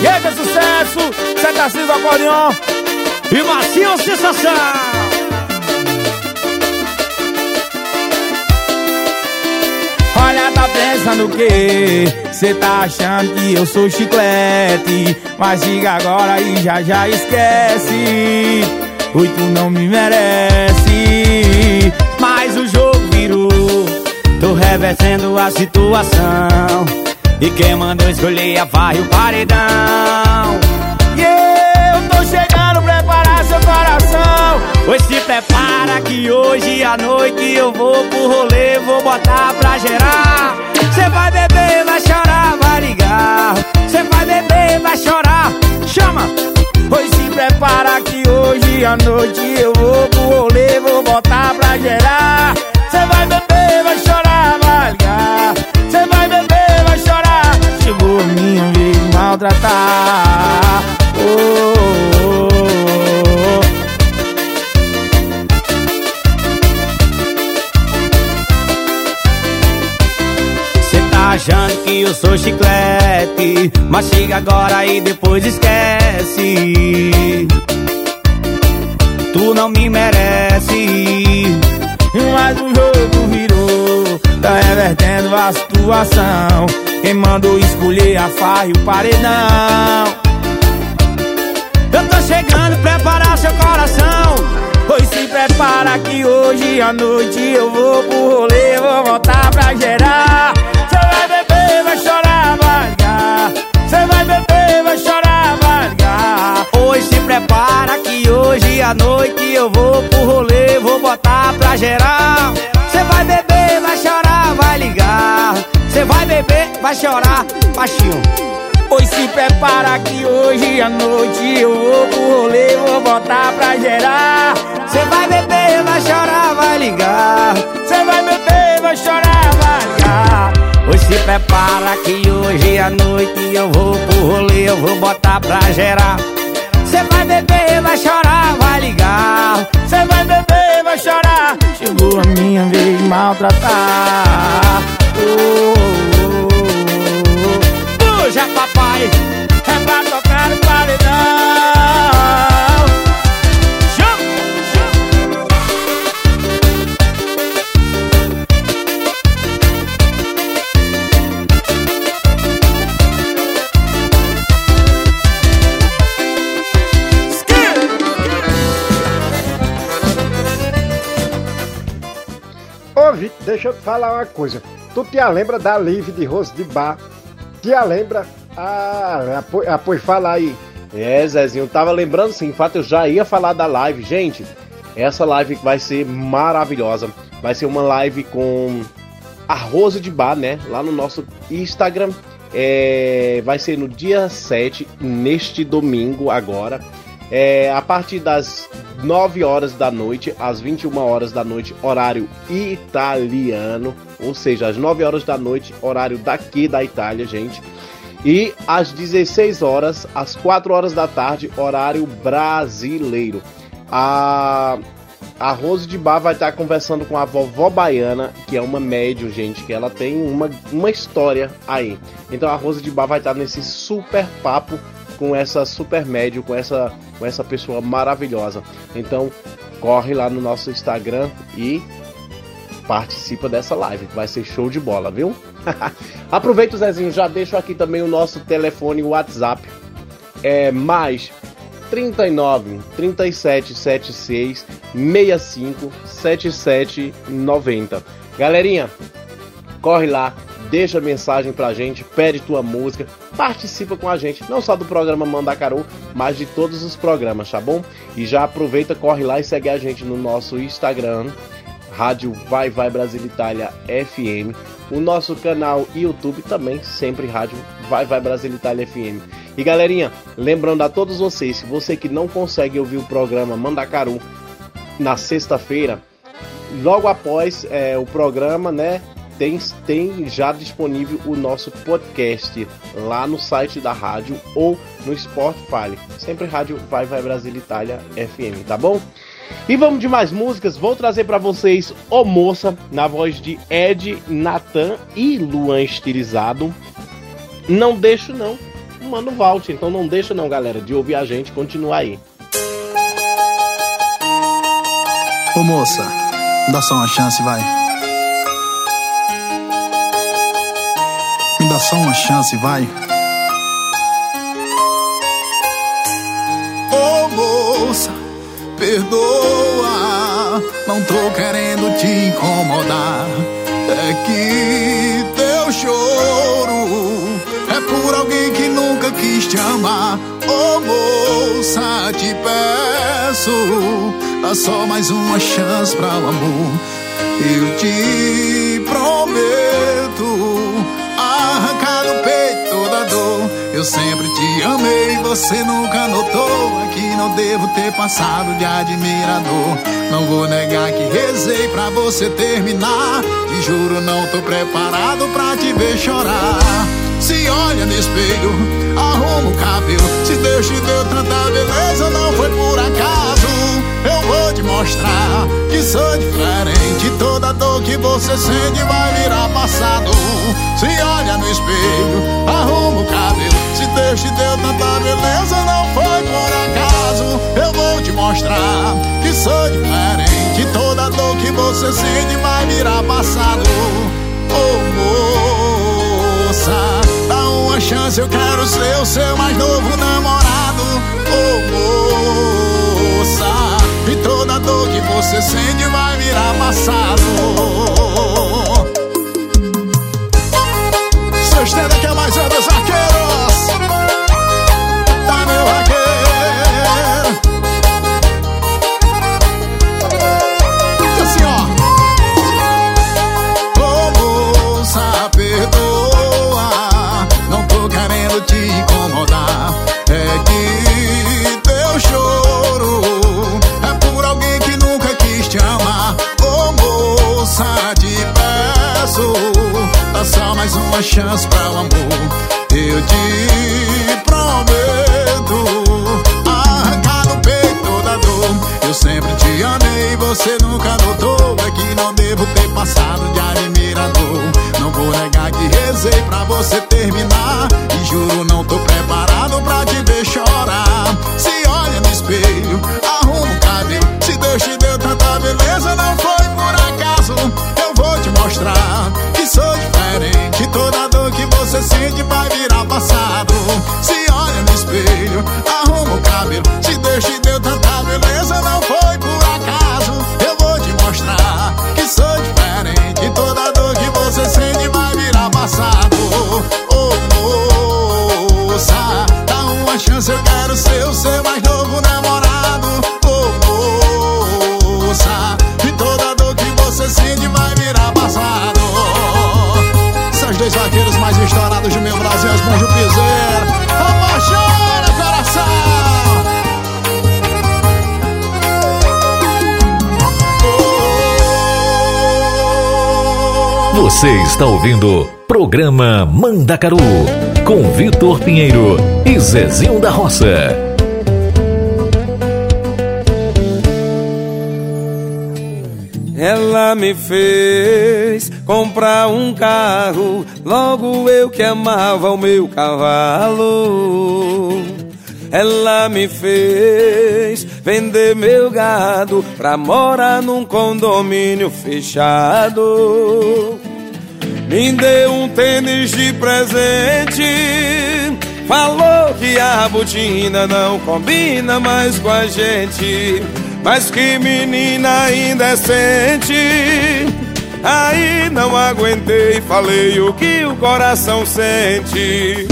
E aí, sucesso! Você tá sendo acordeon e macio sensação! Pensando o quê? Cê tá achando que eu sou chiclete? Mas diga agora e já já esquece Oi, tu não me merece Mas o jogo virou. Tô revertendo a situação. E quem mandou escolher a farra e o paredão Pois se prepara que hoje à noite eu vou pro rolê, vou botar pra gerar. Cê vai beber, vai chorar, vai ligar. Cê vai beber, vai chorar, chama! Pois se prepara que hoje à noite eu vou pro rolê, vou botar pra gerar. Cê vai beber, vai chorar, vai ligar. Cê vai beber, vai chorar. Chegou minha vez maltratar. Oh, oh, oh, achando que eu sou chiclete Mas chega agora e depois esquece. Tu não me merece. Mas o jogo virou Tá revertendo a situação. Quem mandou escolher a farra e o paredão. Eu tô chegando, preparar seu coração. Pois se prepara que hoje à noite eu vou pro rolê, chorar, baixinho. Pois se prepara que hoje à noite eu vou pro rolê, vou botar pra gerar. Cê vai beber, vai chorar, vai ligar. Cê vai beber, vai chorar, vai ligar. Pois se prepara que hoje à noite eu vou pro rolê, eu vou botar pra gerar. Cê vai beber, vai vai chorar, vai ligar. Cê vai beber, vai chorar. Chegou a minha vez de maltratar. Oh, oh, oh, deixa eu te falar uma coisa. Tu te lembra da Live de Rosto de Bar? Te lembra? Ah, apoio fala aí. É, Zezinho, tava lembrando sim, em fato eu já ia falar da live. Gente, essa live vai ser maravilhosa. Vai ser uma live com a Rose de Bar, né? Lá no nosso Instagram. É, vai ser no dia 7, neste domingo agora. É, a partir das 9 horas da noite às 21 horas da noite, horário italiano. Ou seja, às 9 horas da noite, horário daqui da Itália, gente. E às 16 horas, às 4 horas da tarde, horário brasileiro. A, a Rose de Bar vai estar conversando com a vovó baiana, que é uma médium, gente, que ela tem uma, uma história aí. Então a Rose de Bar vai estar nesse super papo com essa super médium, com essa, com essa pessoa maravilhosa. Então corre lá no nosso Instagram e participa dessa live, vai ser show de bola, viu? Aproveita, Zezinho, já deixo aqui também o nosso telefone WhatsApp. É mais 39 37 76 65 77 90. Galerinha, corre lá, deixa mensagem pra gente, pede tua música, participa com a gente, não só do programa Mandacaru, mas de todos os programas, tá bom? E já aproveita, corre lá e segue a gente no nosso Instagram, Rádio Vai Vai Brasil Itália FM. O nosso canal YouTube também, sempre Rádio Vai Vai Brasil Itália FM. E galerinha, lembrando a todos vocês, se você que não consegue ouvir o programa Mandacaru na sexta-feira, logo após é, o programa, né? Tem, tem já disponível o nosso podcast lá no site da rádio ou no Spotify. Sempre Rádio Vai Vai Brasil Itália FM, tá bom? E vamos de mais músicas. Vou trazer para vocês O Moça, na voz de Ed, Natan e Luan Estilizado. Não deixo não, Mano Valt. Então não deixa não, galera, de ouvir a gente. Continua aí. Ô moça, dá só uma chance, vai. Dá só uma chance, vai. Ô moça, perdoa, não tô querendo te incomodar. É que teu choro é por alguém que nunca quis te amar. Ô moça, te peço, dá só mais uma chance pra o amor. Eu te prometo Eu sempre te amei, você nunca notou. É que não devo ter passado de admirador. Não vou negar que rezei pra você terminar. Te juro, não tô preparado pra te ver chorar. Se olha no espelho, arruma o cabelo. Se Deus te deu tanta beleza, não foi por acaso. Eu vou te mostrar que sou diferente. Toda dor que você sente vai virar passado. Se olha no espelho, arruma o cabelo. Se Deus te deu tanta beleza, não foi por acaso. Eu vou te mostrar que sou diferente. Toda dor que você sente vai virar passado. Oh, moça, uma chance, eu quero ser o seu mais novo namorado. Oh, moça, e toda dor que você sente vai virar passado. Sexta que é mais um uma chance para o amor. Eu te prometo, arrancar no peito da dor. Eu sempre te amei, você nunca notou. É que não devo ter passado de admirador. Não vou negar que rezei pra você terminar. E juro, não tô preparado Você está ouvindo Programa Mandacaru com Vitor Pinheiro e Zezinho da Roça. Ela me fez comprar um carro, logo eu que amava o meu cavalo. Ela me fez vender meu gado pra morar num condomínio fechado. Me deu um tênis de presente. Falou que a botina não combina mais com a gente. Mas que menina indecente. Aí não aguentei, falei o que o coração sente.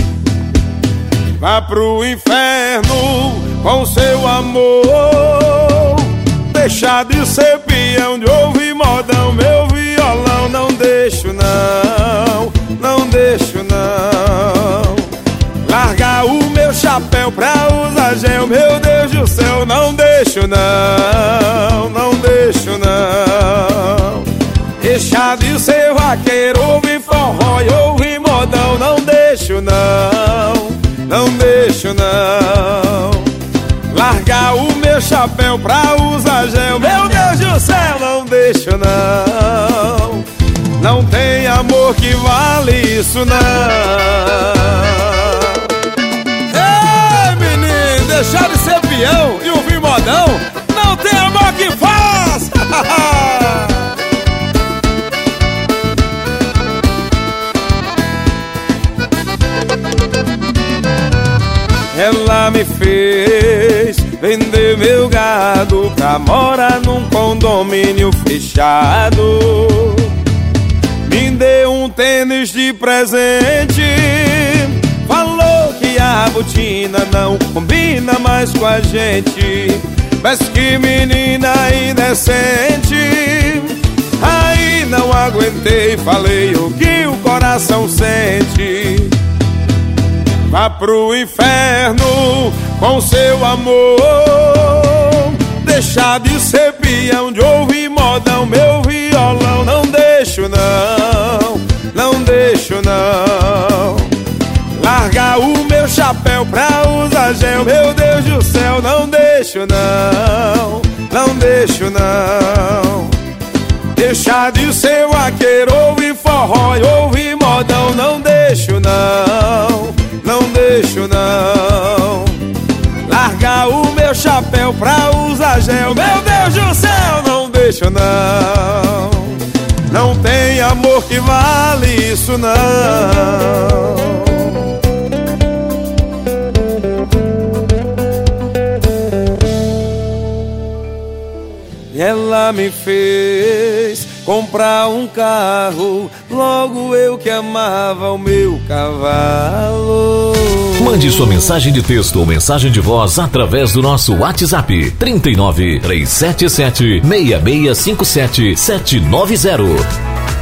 Vá pro inferno com seu amor. Deixar de ser peão de ouvir modão, meu não, não deixo, não. Largar o meu chapéu pra usar gel, meu Deus do céu. Não deixo, não, não deixo, não. Deixar de ser vaqueiro, ouvir forró e ouvir modão. Não deixo, não, não deixo, não. Largar o meu chapéu pra usar gel, meu Deus do céu. Não deixo, não. Não tem amor que vale isso, não. Ei, menino, deixar de ser peão e ouvir modão. Não tem amor que faz. Ela me fez vender meu gado pra morar num condomínio fechado. Um tênis de presente. Falou que a botina não combina mais com a gente. Mas que menina indecente. Aí não aguentei, falei o que o coração sente. Vá pro inferno com seu amor. Deixar de ser peão, de ouvir modão, meu violão. Não deixo, não deixo, não. Largar o meu chapéu pra usar gel, meu Deus do céu. Não deixo, não, não deixo, não. Deixar de ser vaqueiro, ouvir forró ouvir modão. Não deixo, não, não deixo, não. Largar o meu chapéu pra usar gel, meu Deus do céu. Não deixo, não. Não tem amor que vale isso, não. Ela me fez comprar um carro, logo eu que amava o meu cavalo. Mande sua mensagem de texto ou mensagem de voz através do nosso WhatsApp 39 377 6657 790.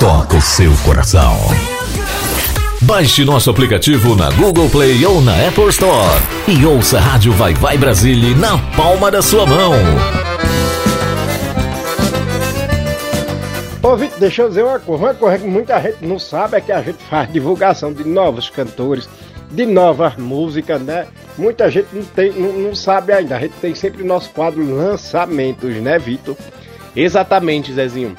toca o seu coração. Baixe nosso aplicativo na Google Play ou na Apple Store e ouça a Rádio Vai Vai Brasília na palma da sua mão. Vitor, deixa eu dizer uma coisa, uma coisa que muita gente não sabe é que a gente faz divulgação de novos cantores, de novas músicas, né? Muita gente não, tem, não, não sabe ainda, a gente tem sempre nosso quadro lançamentos, né Vitor? Exatamente, Zezinho.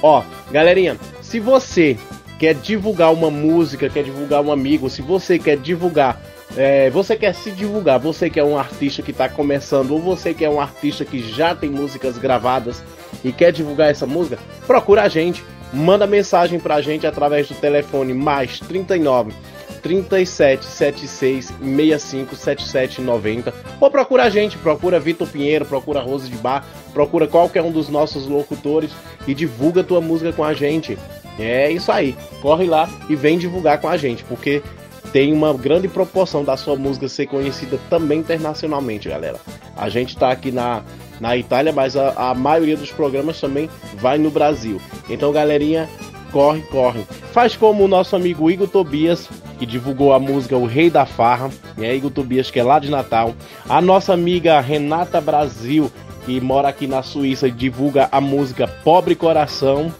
Ó, galerinha, se você quer divulgar uma música, quer divulgar um amigo, se você quer divulgar, é, você quer se divulgar, você que é um artista que está começando, ou você que é um artista que já tem músicas gravadas e quer divulgar essa música, procura a gente, manda mensagem pra gente através do telefone mais 39 37 76 65 77 90 ou procura a gente, procura Vitor Pinheiro, procura Rose de Bar, procura qualquer um dos nossos locutores e divulga tua música com a gente. É isso aí, corre lá e vem divulgar com a gente, porque tem uma grande proporção da sua música ser conhecida também internacionalmente, galera. A gente tá aqui na, na Itália, mas a, a maioria dos programas também vai no Brasil. Então, galerinha, corre, corre. Faz como o nosso amigo Igor Tobias, que divulgou a música O Rei da Farra, né? Igor Tobias, que é lá de Natal. A nossa amiga Renata Brasil, que mora aqui na Suíça e divulga a música Pobre Coração.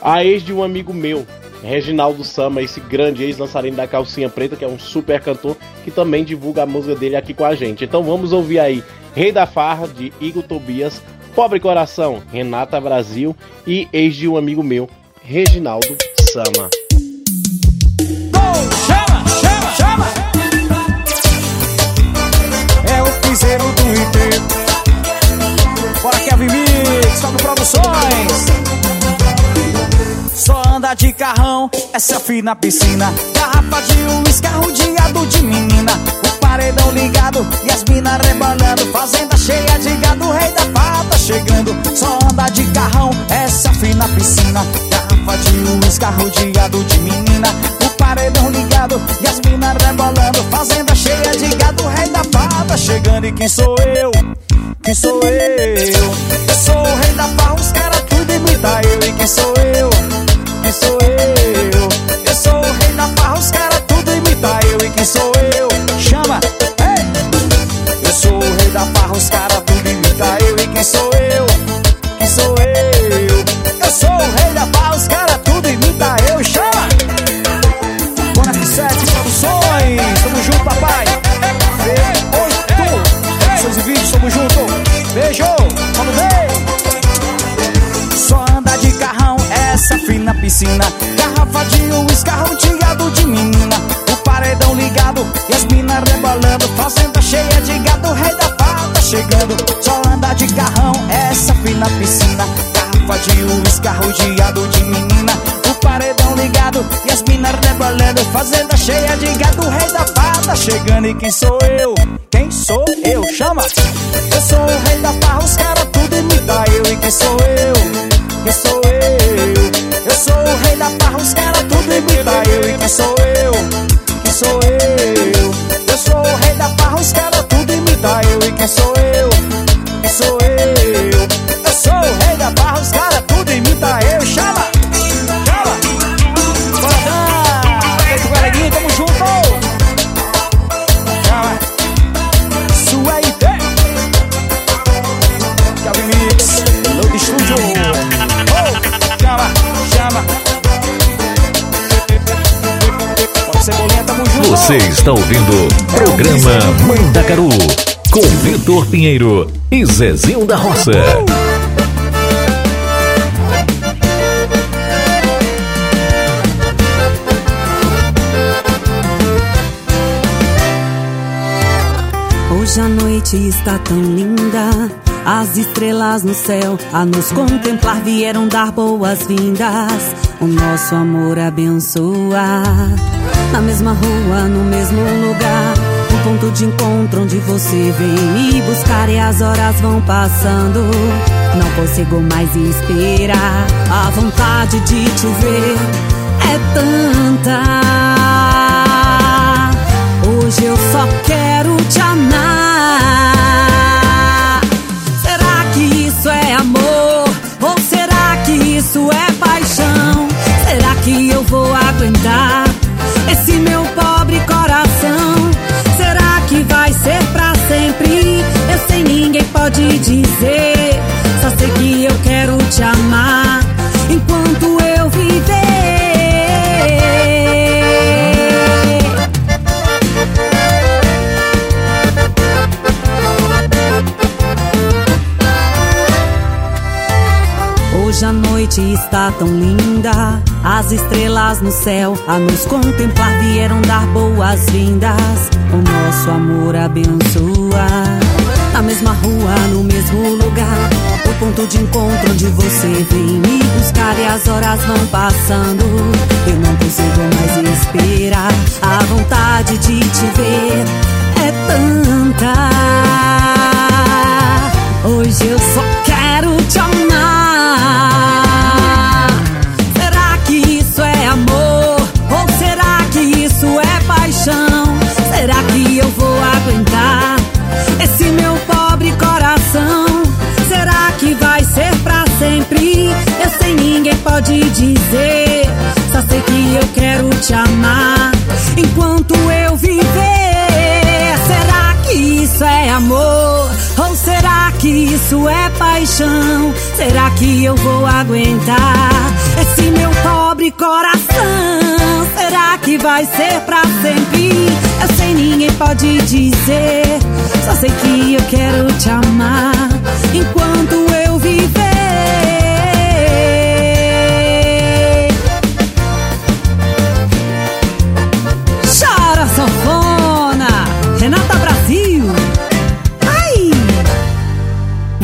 A ex de um amigo meu, Reginaldo Sama, esse grande ex-dançarino da calcinha preta, que é um super cantor, que também divulga a música dele aqui com a gente. Então vamos ouvir aí Rei da Farra, de Igor Tobias, Pobre Coração, Renata Brasil e ex de um amigo meu, Reginaldo Sama. Chama, chama, chama! É o piseiro do IP. Bora Kevin Mix, Fábio Produções. Só anda de carrão, é selfie na piscina. Garrafa de uísque, arrodeado de menina. O paredão ligado e as minas rebolando. Fazenda cheia de gado, o rei da tá chegando. Só anda de carrão, é selfie na piscina. Garrafa de uísque, arrodeado de menina. O paredão ligado e as minas rebolando. Fazenda cheia de gado, rei da tá chegando. E quem sou eu? Quem sou eu? Eu sou o rei da farra, os caras tudo imita eu. E quem sou eu? Quem sou eu? Eu sou o rei da farra, os caras tudo imita eu. E quem sou eu? Chama! Ei! Eu sou o rei da farra, os caras tudo imita eu. E quem sou eu? Essa fina piscina. Garrafa de uísque, arrodeado de menina. O paredão ligado e as minas rebolando. Fazenda cheia de gado, o rei da tá chegando. Só anda de carrão, essa fina piscina. Garrafa de uísque, arrodeado de menina. O paredão ligado e as minas rebolando. Fazenda cheia de gado, o rei da tá chegando. E quem sou eu? Quem sou eu? Chama! Eu sou o rei da farra, os caras tudo imita eu. E quem sou eu? Quem sou E quem sou eu? Quem sou eu? Eu sou o rei da farra, os caras tudo imita eu. E quem sou eu? Você está ouvindo programa Mandacaru com Vitor Pinheiro e Zezinho da Roça. Hoje a noite está tão linda, as estrelas no céu a nos contemplar vieram dar boas-vindas. O nosso amor abençoa. Na mesma rua, no mesmo lugar, um ponto de encontro onde você vem me buscar e as horas vão passando. Não consigo mais esperar. A vontade de te ver é tanta. Hoje eu só quero te amar. isso é paixão. Será que eu vou aguentar esse meu pobre coração? Será que vai ser pra sempre? Eu sei, ninguém pode dizer. Só sei que eu quero te amar. Hoje a noite está tão linda, as estrelas no céu a nos contemplar vieram dar boas-vindas. O nosso amor abençoa. Na mesma rua, no mesmo lugar, o ponto de encontro onde você vem me buscar e as horas vão passando. Eu não consigo mais esperar. A vontade de te ver é tanta. Hoje eu só quero te amar. Pode dizer. Só sei que eu quero te amar enquanto eu viver. Será que isso é amor? Ou será que isso é paixão? Será que eu vou aguentar esse meu pobre coração? Será que vai ser pra sempre? Eu sei, ninguém pode dizer. Só sei que eu quero te amar enquanto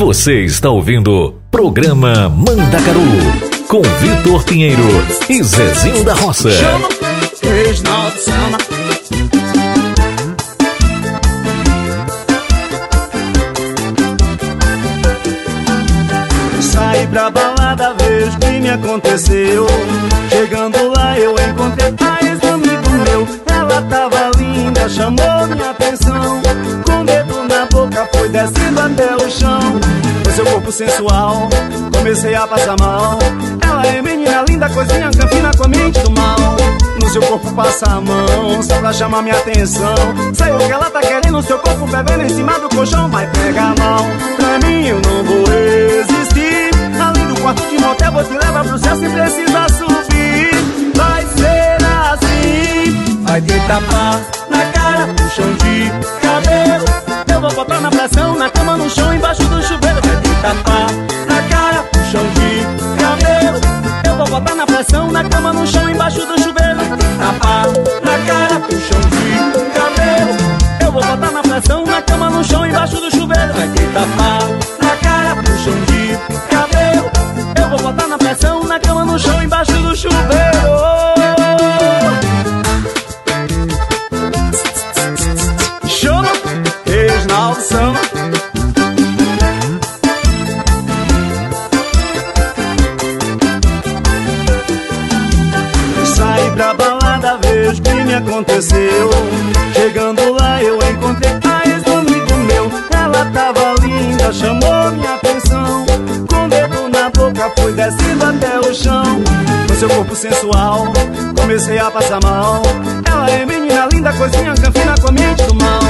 Você está ouvindo Programa Mandacaru com Vitor Pinheiro e Zezinho da Roça. Saí pra balada, vejo que me aconteceu. Chegando lá, eu encontrei a ex-amigo meu. Ela tava linda, chamou até o chão. Seu corpo sensual, comecei a passar mal. Ela é menina linda, coisinha campina com a mente do mal. No seu corpo passa a mão, só pra chamar minha atenção. Sei o que ela tá querendo, seu corpo bebendo em cima do colchão. Vai pegar mal, pra mim eu não vou resistir. Além do quarto de motel, vou te levar pro céu sem precisar subir. Vai ser assim, vai ter tapa na cara, puxão de cabelo. Vou botar na pressão, na cama, no chão, embaixo do chuveiro. Vai ter tapa na cara, puxão de cabelo. Eu vou botar na pressão, na cama, no chão, embaixo do chuveiro. Tapa na cara, puxão de cabelo. Eu vou botar na pressão, na cama, no chão, embaixo do chuveiro. Vai ter tapa na cara, puxão de cabelo. Eu vou botar na pressão, na cama, no chão, embaixo do chuveiro. Aconteceu. Chegando lá, eu encontrei a ex do amigo meu. Ela tava linda, chamou minha atenção. Com dedo na boca, foi descendo até o chão. No seu corpo sensual, comecei a passar mal. Ela é menina linda, coisinha campina com a mente do mal.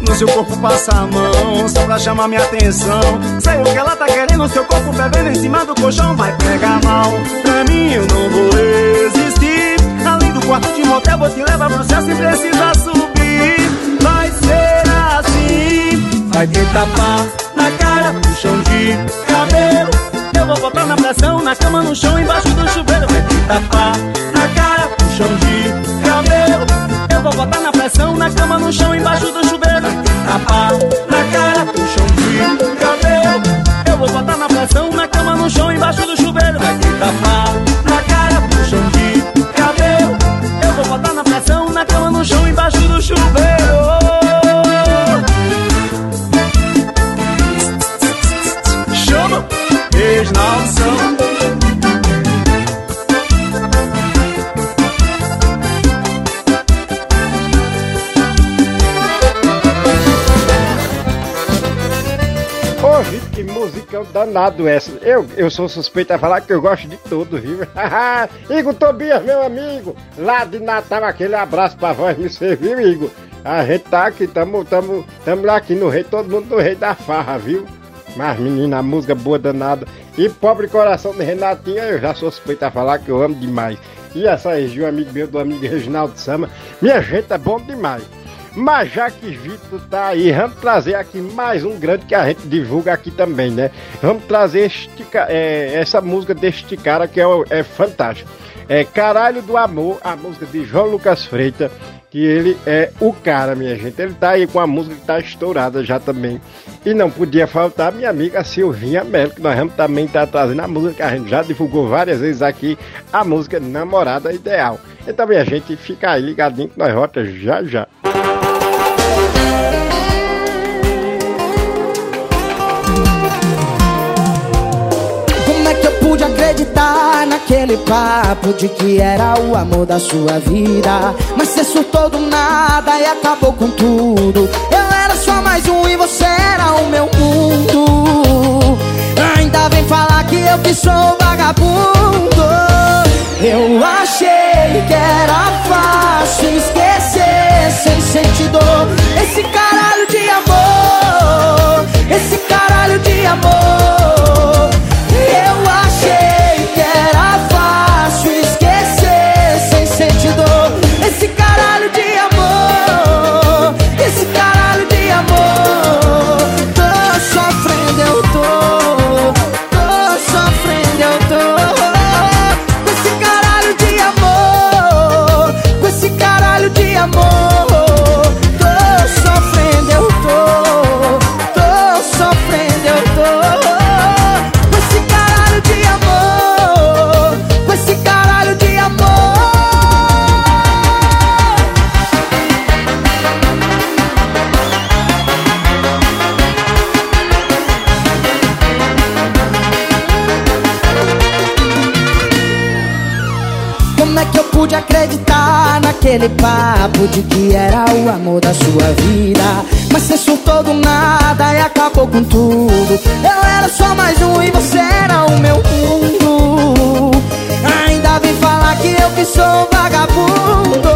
No seu corpo passa a mão, só pra chamar minha atenção. Sei o que ela tá querendo, seu corpo bebendo em cima do colchão. Vai pegar mal, pra mim eu não vou resistir. Quarto de motel, vou te levar pro céu sem precisar subir. Vai ser assim, vai ter tapa na cara, puxão de cabelo. Eu vou botar na pressão, na cama, no chão, embaixo do chuveiro. Vai ter tapa na cara, puxão de cabelo. Eu vou botar na pressão, na cama, no chão, embaixo do chuveiro. Tapa na cara, puxão de cabelo. Eu vou botar na pressão, na cama, no chão, embaixo do Sama. Ô, Vitor, que musicão danado essa. Eu, eu sou suspeito a falar que eu gosto de tudo, viu? Igor Tobias, meu amigo, lá de Natal, aquele abraço pra voz me serviu, Igor. A gente tá aqui, tamo, tamo, tamo lá aqui no rei, todo mundo no rei da farra, viu? Mas menina, a música boa danada. E pobre coração de Renatinha, eu já sou suspeito a falar que eu amo demais. E essa região, amigo meu, do amigo Reginaldo Sama, minha gente é bom demais. Mas já que Vitor tá aí, vamos trazer aqui mais um grande que a gente divulga aqui também, né? Vamos trazer este, é, essa música deste cara que é, é fantástico. É Caralho do Amor, a música de João Lucas Freitas, que ele é o cara, minha gente. Ele tá aí com a música que tá estourada já também. E não podia faltar minha amiga Silvinha Melo, que nós vamos também estar trazendo a música que a gente já divulgou várias vezes aqui, a música Namorada Ideal. Então, minha gente, fica aí ligadinho que nós volta já já. Como naquele papo de que era o amor da sua vida? Mas você surtou do nada e acabou com tudo. Eu era só mais um e você era o meu mundo. Ainda vem falar que eu que sou vagabundo. Eu achei que era fácil esquecer sem sentir dor. Esse caralho de amor, esse caralho de amor. Naquele papo de que era o amor da sua vida? Mas você surtou do nada e acabou com tudo. Eu era só mais um e você era o meu mundo. Ainda vem falar que eu que sou vagabundo.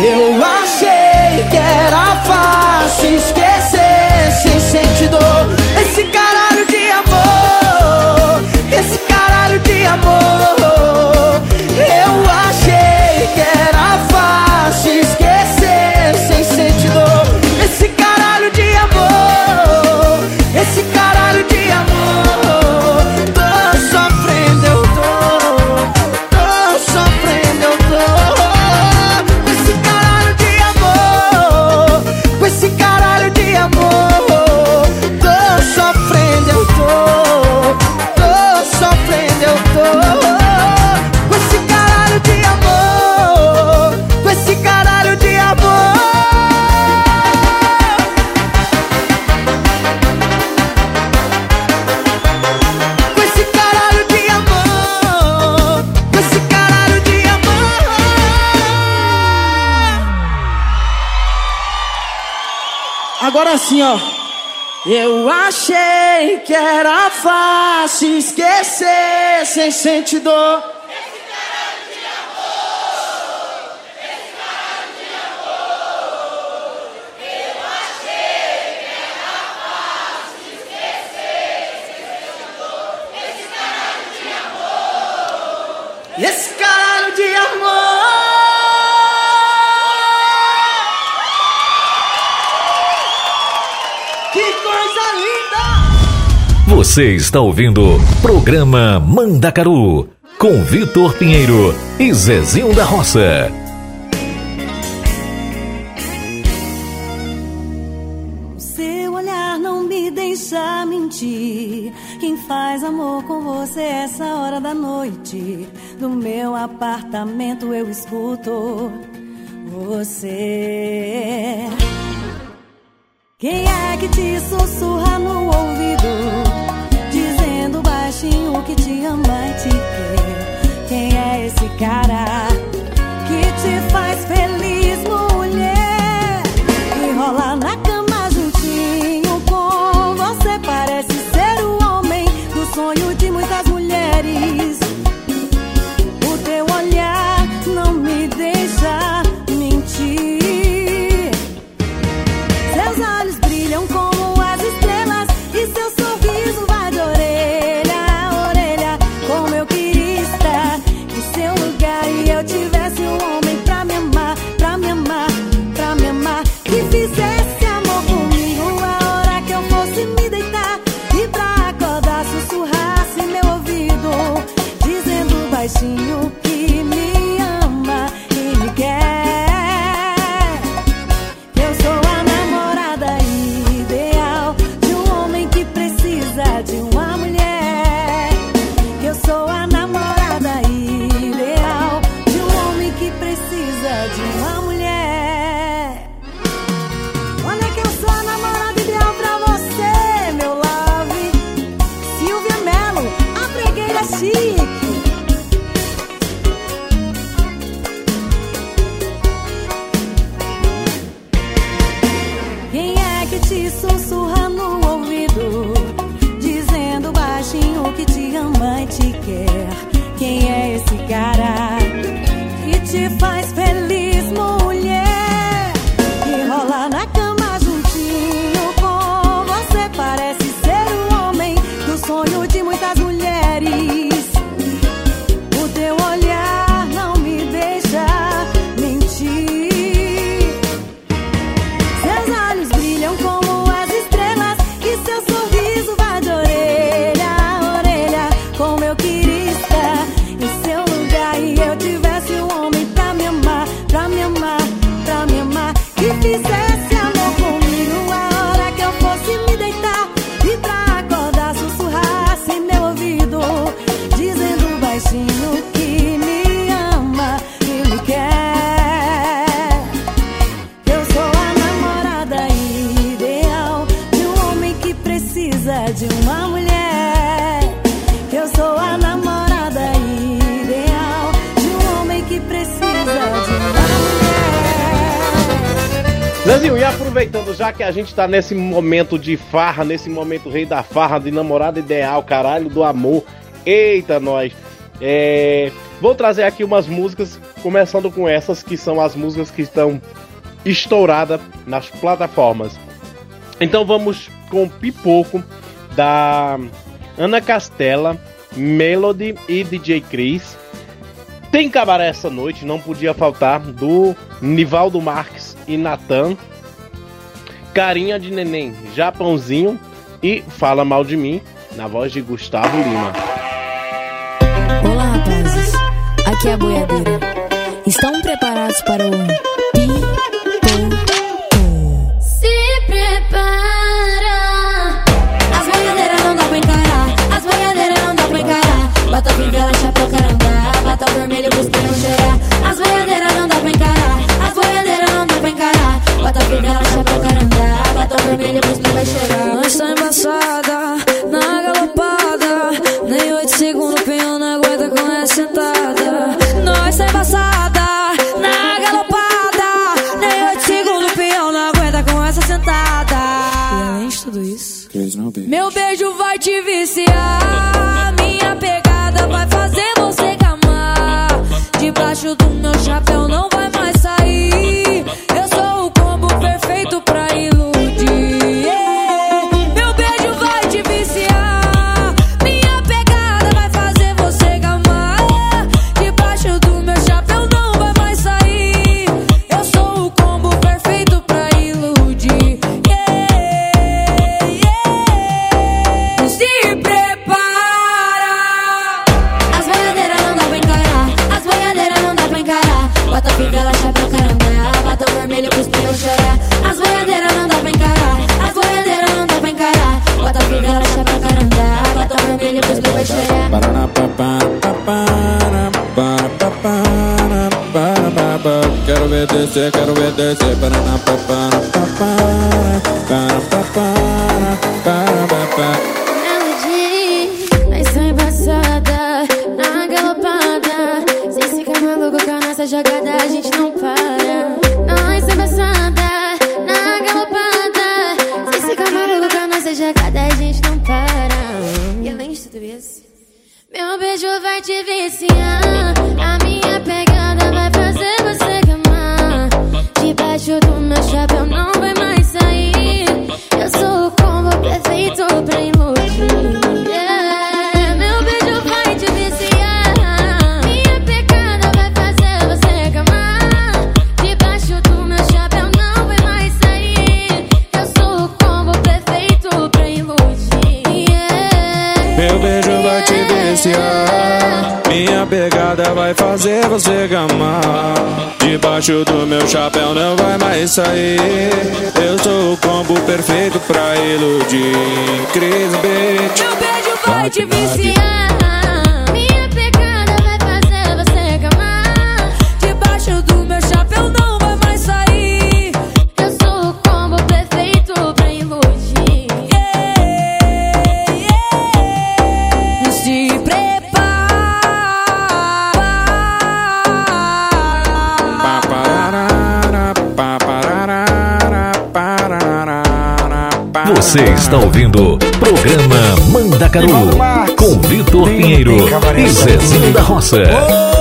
Eu achei que era fácil esquecer sem sentir dor. Esse caralho de amor, esse caralho de amor. Eu achei que Agora sim, ó. Eu achei que era fácil esquecer sem sentir dor. Você está ouvindo Programa Mandacaru com Vitor Pinheiro e Zezinho da Roça. Seu olhar não me deixa mentir. Quem faz amor com você essa hora da noite? Do meu apartamento eu escuto você. Quem é que te sussurra no ouvido? Te. Quem é esse cara tá nesse momento de farra, nesse momento rei da farra, de namorada ideal, caralho, do amor. Eita, nós. É... Vou trazer aqui umas músicas, começando com essas que são as músicas que estão estouradas nas plataformas. Então vamos com Pipoco, da Ana Castela, Melody e DJ Chris. Tem cabaré essa noite, não podia faltar, do Nivaldo Marques e Natan. Carinha de Neném, Japãozinho e Fala Mal de Mim, na voz de Gustavo Lima. Olá, rapazes. Aqui é a boiadeira. Estão preparados para o Pipoco? Se prepara! As boiadeiras não dá para encarar. As boiadeiras não dá para encarar. Bota a bengala, chapéu, caramba. Bata o vermelho, busca não gerar. As boiadeiras não dá para encarar. As boiadeiras não dá para encarar. Bota a bengala, chapéu, caramba vermelha, mas não vai chegar. Tá embaçada, na galopada. Nem oito segundos, pinho não aguenta com essa sentada. Barão da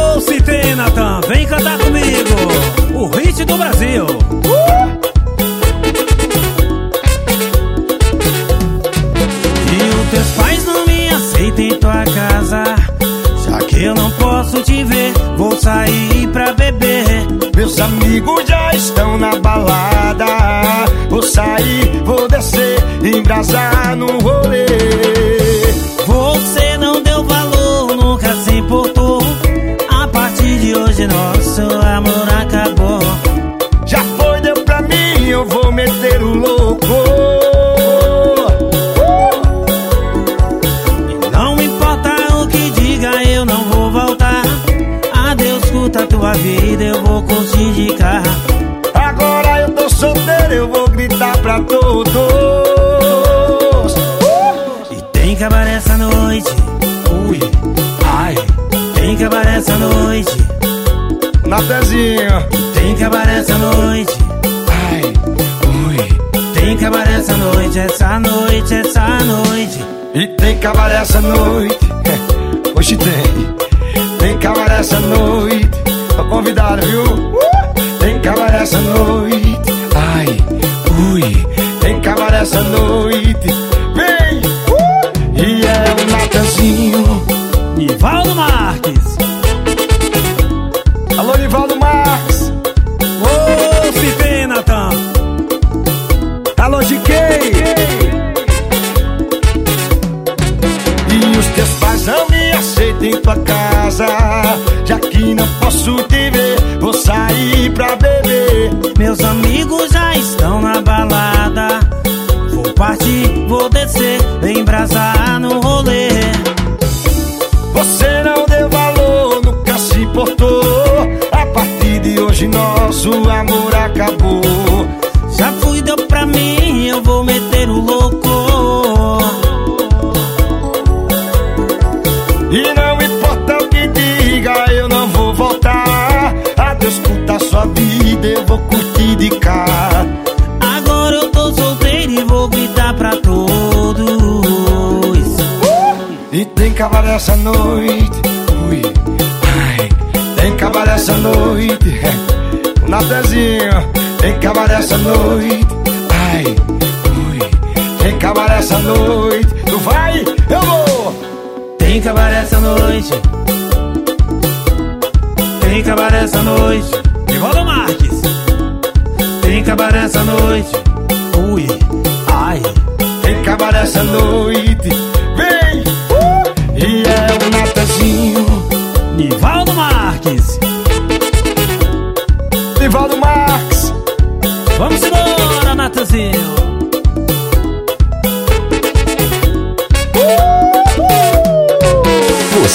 vida eu vou conseguir carro. Agora eu tô solteiro, eu vou gritar pra todos. Uh! E tem cabaré essa noite, ui, ai. Tem cabaré essa noite, na pezinha. Tem cabaré essa noite, ai, ui. Tem cabaré essa noite, essa noite, essa noite. E tem cabaré essa noite, hoje tem. Tem cabaré essa noite. Tô convidado, viu? Uh! Tem cabaré essa noite. Ai, ui. Tem cabaré essa noite. Vem! Uh! E é o Natanzinho. Nivaldo Marques. Alô, Nivaldo Marques. Ô, se vem, Natan. Alô, GK. E os teus pais não me aceitam em tua casa. Já que não posso te ver, vou sair pra beber. Meus amigos já estão na balada. Vou partir, vou descer, embrasar no rolê. Você não deu valor, nunca se importou. A partir de hoje, nosso amor acabou. Já fui, deu pra mim, eu vou meter E tem cabaré essa noite. Ui, ai, tem cabaré essa noite. O Natezinho, tem cabaré essa noite. Ai, ui, tem cabaré essa noite. Tu vai, eu vou. Tem cabaré essa noite. Tem cabaré essa noite. Nivaldo Marques. Tem cabaré essa noite. Ui, ai. Tem cabaré essa noite.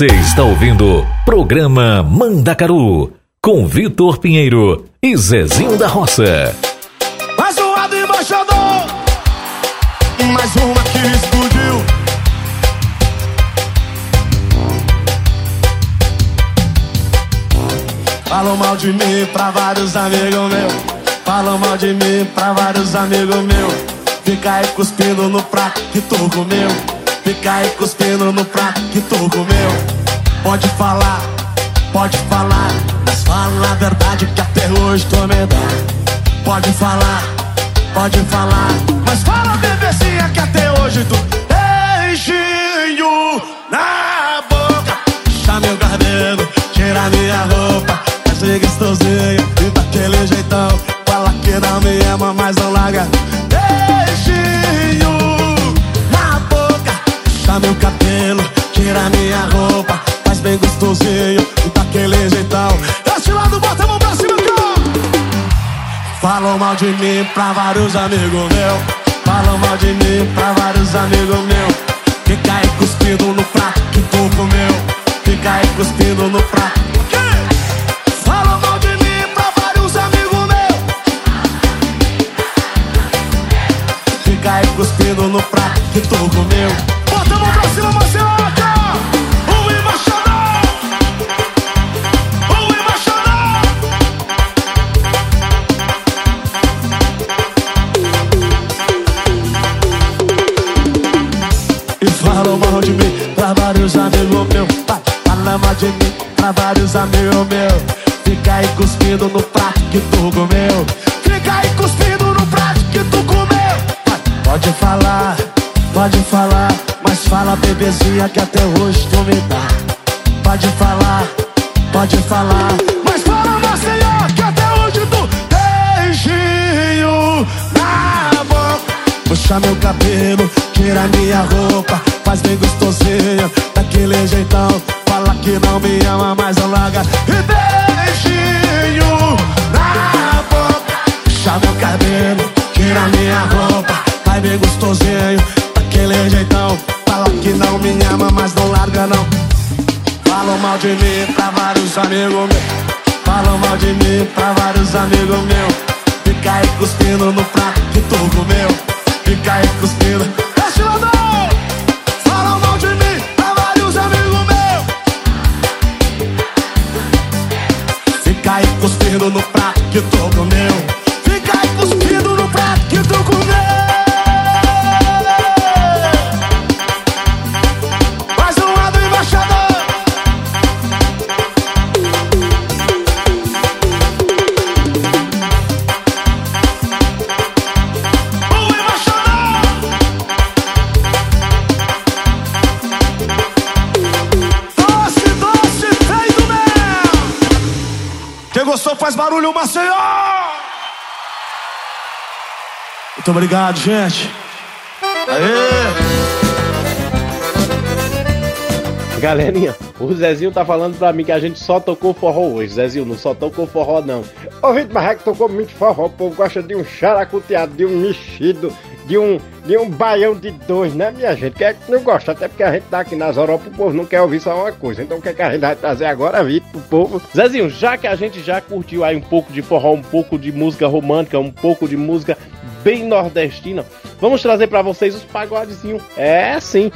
Você está ouvindo Programa Mandacaru com Vitor Pinheiro e Zezinho da Roça. Mais um do embaixador. Mais uma que explodiu. Falam mal de mim pra vários amigos meus. Falam mal de mim pra vários amigos meus. Fica aí cuspindo no prato que tu comeu. Fica aí cuspindo no prato que tu comeu. Pode falar, pode falar, mas fala a verdade que até hoje tu me dá. Pode falar, pode falar, mas fala bebezinha que até hoje tu beijinho na boca. Puxa meu cabelo, tira minha roupa, faz gostosinho e daquele jeitão. Fala que não me ama, mas não larga. Meu cabelo, tira minha roupa, faz bem gostosinho daquele jeitão. Esse lado, bota a mão pra cima, cara. Falam mal de mim pra vários amigos meus. Falam mal de mim pra vários amigos meus. Fica aí cuspindo no prato que tu comeu. Fica aí cuspindo no prato. Falam mal de mim pra vários amigos. Fica aí cuspindo no prato que tu comeu. Falam mal de mim pra vários amigos meus Vai, mal de mim pra vários amigos meus Fica aí cuspindo no prato que tu comeu que até hoje Muito obrigado, gente Aê! Galerinha, o Zezinho tá falando pra mim que a gente só tocou forró hoje. Zezinho, não só tocou forró, não. Ô, Vitor Barraco tocou muito forró, o povo gosta de um xaracuteado, de um mexido, de um, de um baião de dois, né, minha gente? Quem é que não gosta? Até porque a gente tá aqui nas Europa, o povo não quer ouvir só uma coisa. Então o que, é que a gente vai trazer agora, Vitor, pro povo? Zezinho, já que a gente já curtiu aí um pouco de forró, um pouco de música romântica, um pouco de música bem nordestina, vamos trazer pra vocês os pagodezinhos. É, sim.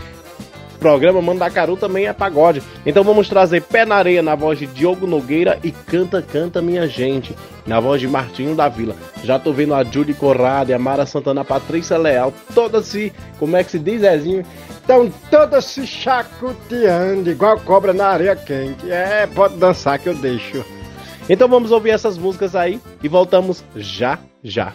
O programa Mandacaru também é pagode. Então vamos trazer Pé na Areia na voz de Diogo Nogueira e Canta, Canta Minha Gente na voz de Martinho da Vila. Já tô vendo a Judy Corrado, a Mara Santana, a Patrícia Leal, todas se, como é que se diz, Zezinho? Estão todas se chacoteando, igual cobra na areia quente. É, pode dançar que eu deixo. Então vamos ouvir essas músicas aí e voltamos já já.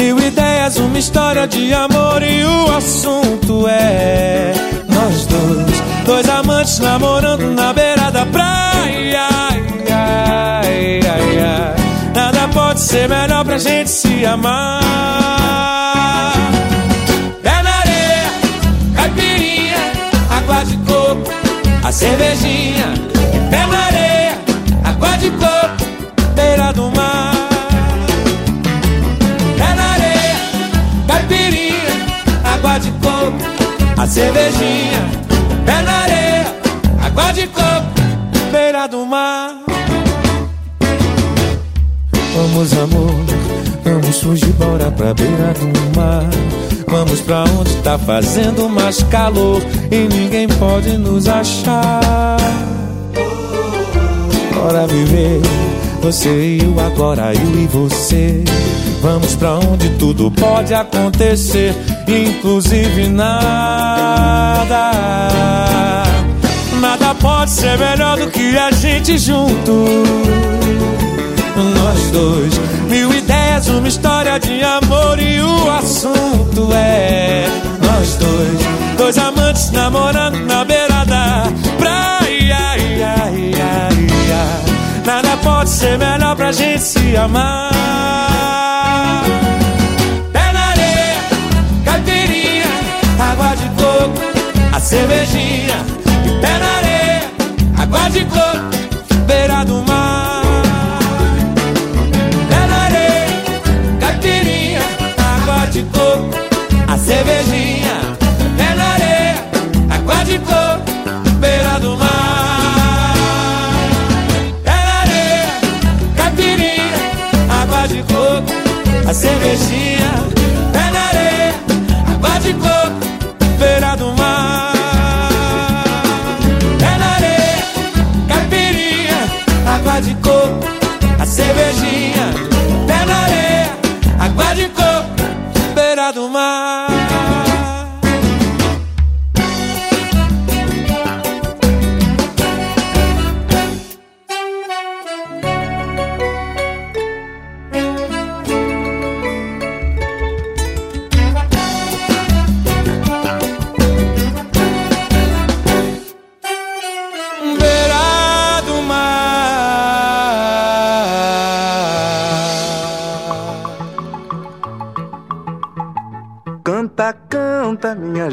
Mil ideias, uma história de amor e o assunto é nós dois. Dois amantes namorando na beira da praia. Ai, ai, ai, ai. ser melhor pra gente se amar. Pé na areia, caipirinha, água de coco, a cervejinha. A cervejinha. Pé na areia, água de coco, beira do mar. Vamos, amor, vamos fugir, bora pra beira do mar. Vamos pra onde tá fazendo mais calor e ninguém pode nos achar. Bora viver, você e eu, agora eu e você. Vamos pra onde tudo pode acontecer, inclusive nada. Nada pode ser melhor do que a gente junto nós dois. Mil ideias, uma história de amor e o assunto é nós dois. Dois amantes namorando na beira da praia. Ia, ia, ia. Nada pode ser melhor pra gente se amar. Pé na areia, caipirinha, água de coco, a cervejinha. Pé na areia, água de coco, beira do mar. A cervejinha. Pé na areia, água de coco, beira do mar. Pé na areia, caipirinha, água de coco, a cervejinha. Pé na areia, água de coco, beira do mar.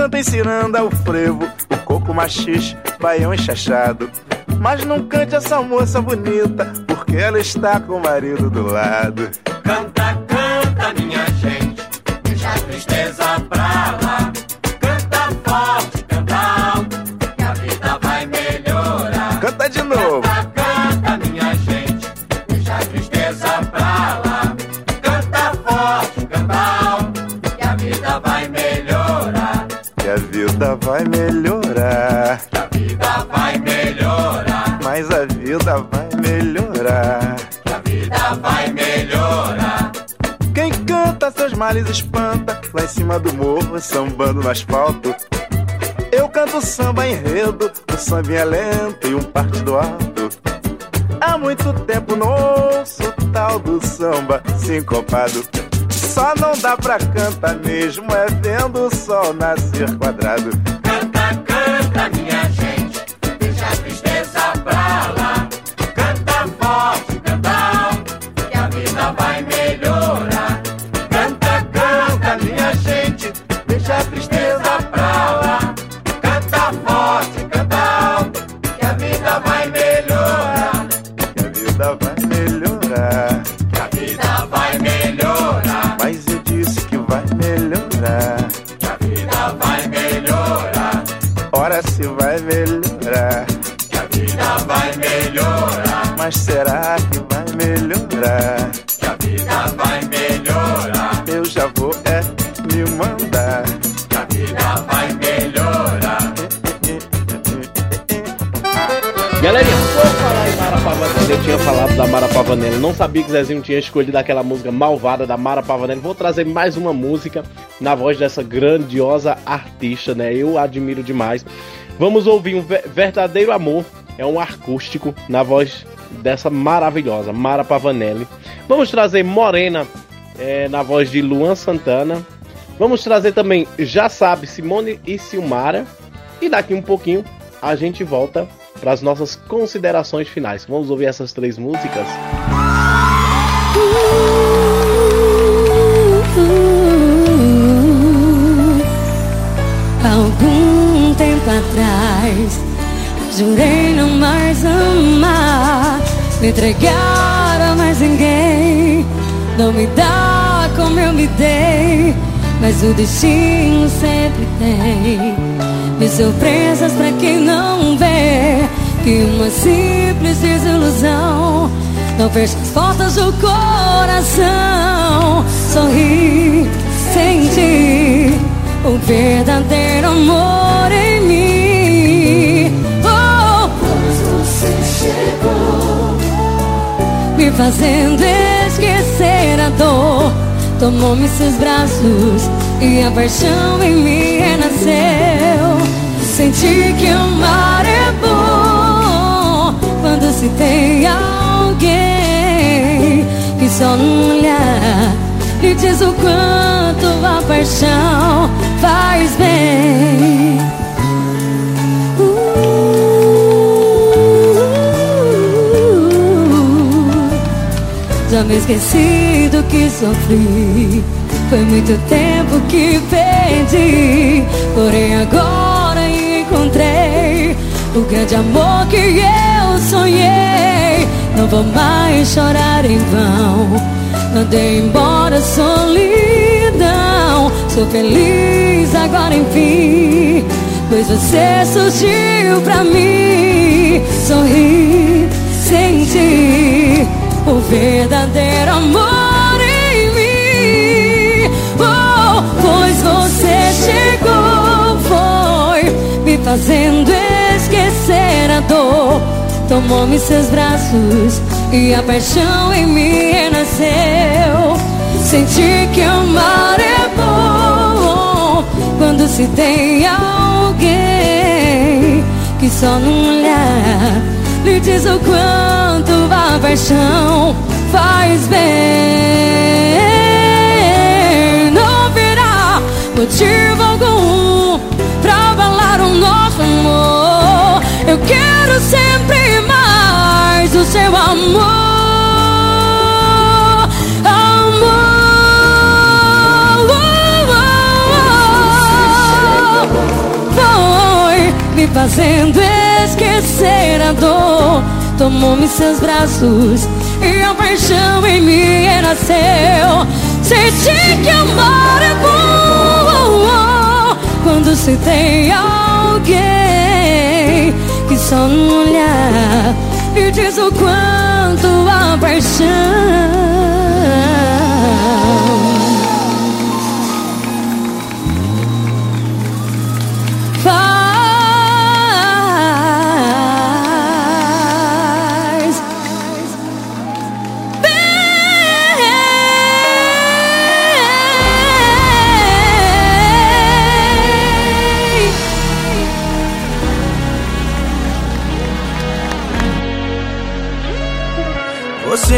Cantem ciranda, o frevo, o coco machixe, baião enxachado. Mas não cante essa moça bonita, porque ela está com o marido do lado. Canta, canta, minha gente, deixa a tristeza pra vida vai melhorar. Que a vida vai melhorar. Mas a vida vai melhorar. Que a vida vai melhorar. Quem canta seus males espanta, lá em cima do morro, sambando no asfalto. Eu canto samba enredo, o samba é lento e um partido alto. Há muito tempo não ouço tal do samba sincopado. Só não dá pra cantar mesmo, é vendo o sol nascer quadrado. Canta, canta, minha Mas será que vai melhorar? Que a vida vai melhorar. Eu já vou é me mandar. Que a vida vai melhorar. Galerinha, vou falar aí Mara Pavanelli, eu tinha falado da Mara Pavanelli. Não sabia que Zezinho tinha escolhido aquela música malvada da Mara Pavanelli. Vou trazer mais uma música na voz dessa grandiosa artista, né? Eu admiro demais. Vamos ouvir um verdadeiro amor. É um acústico na voz dessa maravilhosa Mara Pavanelli. Vamos trazer Morena é, na voz de Luan Santana. Vamos trazer também Já Sabe Simone e Silmara. E daqui um pouquinho a gente volta para as nossas considerações finais. Vamos ouvir essas três músicas? Algum tempo atrás, jurei não mais amar, me entregar a mais ninguém, não me dá como eu me dei, mas o destino sempre tem mil surpresas pra quem não vê que uma simples desilusão não fecha as portas do coração. Sorri, senti o verdadeiro amor em mim. Fazendo esquecer a dor. Tomou-me seus braços e a paixão em mim renasceu. Senti que amar é bom quando se tem alguém que só num olhar lhe diz o quanto a paixão faz bem. Me esqueci do que sofri. Foi muito tempo que perdi. Porém, agora encontrei o grande amor que eu sonhei. Não vou mais chorar em vão. Mandei embora a solidão. Sou feliz agora, enfim. Pois você surgiu pra mim. Sorri, senti o verdadeiro amor em mim. Oh, pois você chegou, foi me fazendo esquecer a dor. Tomou-me seus braços e a paixão em mim renasceu. Senti que amar é bom quando se tem alguém que só num olhar lhe diz o quanto a paixão faz bem. Não virá motivo algum pra abalar o nosso amor. Eu quero sempre mais o seu amor. Me fazendo esquecer a dor. Tomou-me seus braços e a paixão em mim renasceu. Senti que amar é bom quando se tem alguém que só num olhar lhe diz o quanto a paixão.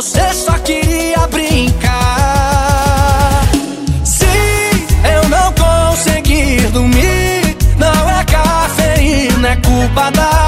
você só queria brincar. Se eu não conseguir dormir, não é cafeína, é culpa da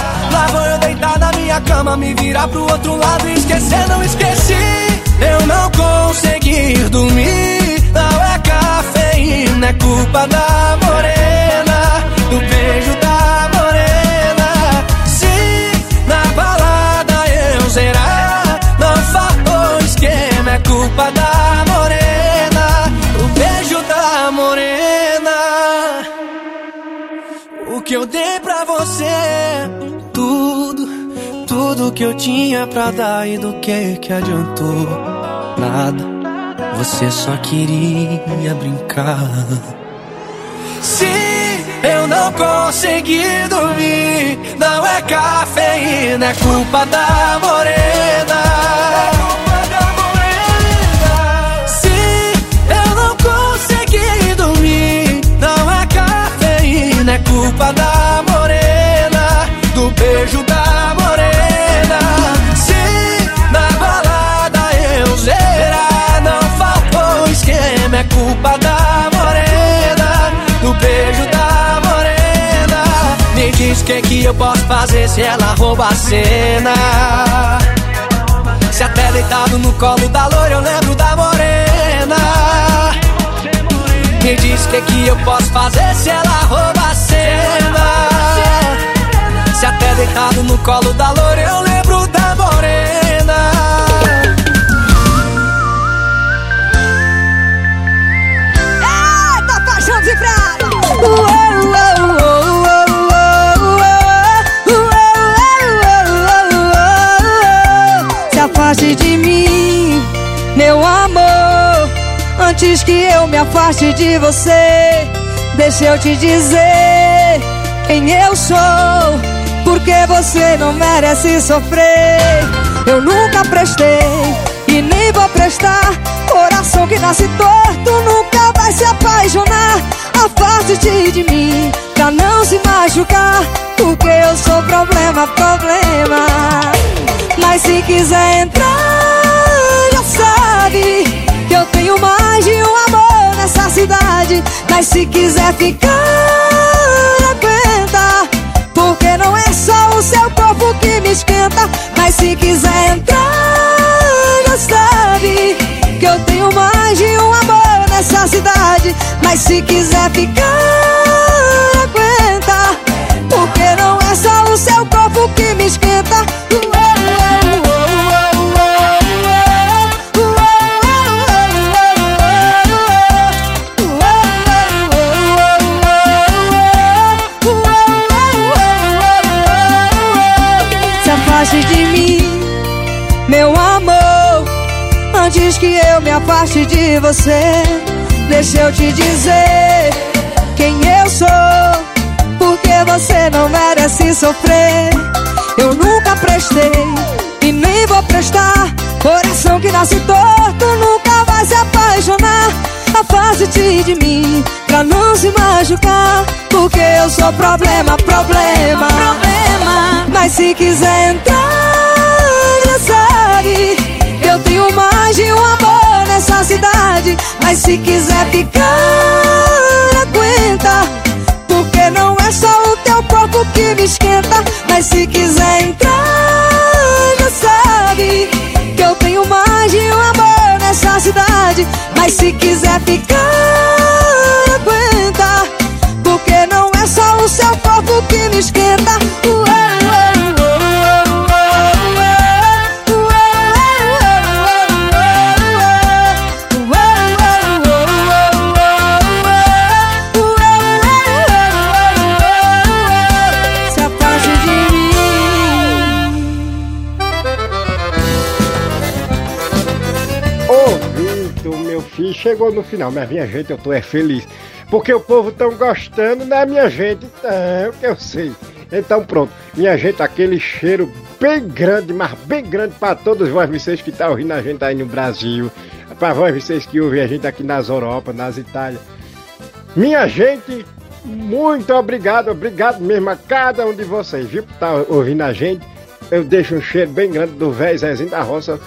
Lá vou eu deitar na minha cama Me virar pro outro lado e esquecer, não esqueci. Eu não consegui dormir Não é cafeína, é culpa da morena Do beijo da morena. Se na balada eu zerar Não faltou esquema, é culpa da morena o beijo da morena. O que eu dei pra você, que eu tinha pra dar e do que que adiantou? Nada, você só queria brincar. Se eu não consegui dormir, não é cafeína, é culpa da morena. consegui dormir. Não é cafeína, é culpa da morena, do beijo culpa da morena, do beijo da morena. Me diz o que, que eu posso fazer se ela rouba a cena. Se até deitado no colo da loira eu lembro da morena Me diz o que, que eu posso fazer se ela rouba a cena Se até deitado no colo da loira eu lembro da morena Se afaste de mim, meu amor. Antes que eu me afaste de você Deixa eu te dizer quem eu sou. Porque você não merece sofrer. Eu nunca prestei e nem vou prestar. Coração que nasce torto nunca vai se apaixonar Afaste-te de mim pra não se machucar Porque eu sou problema, problema. Mas se quiser entrar, já sabe que eu tenho mais de um amor nessa cidade. Mas se quiser ficar, aguenta Porque não é só o seu corpo que me esquenta. Mas se quiser entrar, já sabe Que eu tenho mais de um amor nessa cidade Mas se quiser ficar, aguenta. Porque não é só o seu corpo que me esquenta. Afaste de mim, meu amor Antes que eu me afaste de você Deixa eu te dizer quem eu sou Porque você não merece sofrer. Eu nunca prestei e nem vou prestar. Coração que nasce torto nunca vai se apaixonar. Afaste-te de mim pra não se machucar Porque eu sou problema, problema, problema. Mas se quiser entrar, já sabe. Eu tenho mais de um amor nessa cidade Mas se quiser ficar, aguenta. Porque não é só o teu corpo que me esquenta Mas se quiser entrar, já sabe Que eu tenho mais de um amor nessa cidade. Mas se quiser ficar, aguenta. Porque não é só o seu corpo que me esquenta chegou no final, mas minha gente, eu tô é feliz. Porque o povo tão gostando, né, minha gente? Então, que eu sei. Então pronto, minha gente, aquele cheiro bem grande, mas bem grande para todos vocês que estão tá ouvindo a gente aí no Brasil, para vocês que ouvem a gente aqui nas Europa, nas Itália. Minha gente, muito obrigado, obrigado mesmo a cada um de vocês, viu? Por tá ouvindo a gente. Eu deixo um cheiro bem grande do velho Zezinho da Roça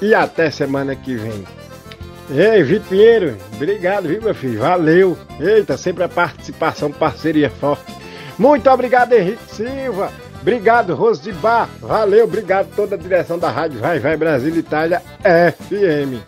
e até semana que vem. Ei, Vitor Pinheiro, obrigado, viu, meu filho? Valeu. Eita, sempre a participação, parceria forte. Muito obrigado, Henrique Silva. Obrigado, Rose de Bar. Valeu, obrigado toda a direção da Rádio Vai Vai Brasil Itália FM.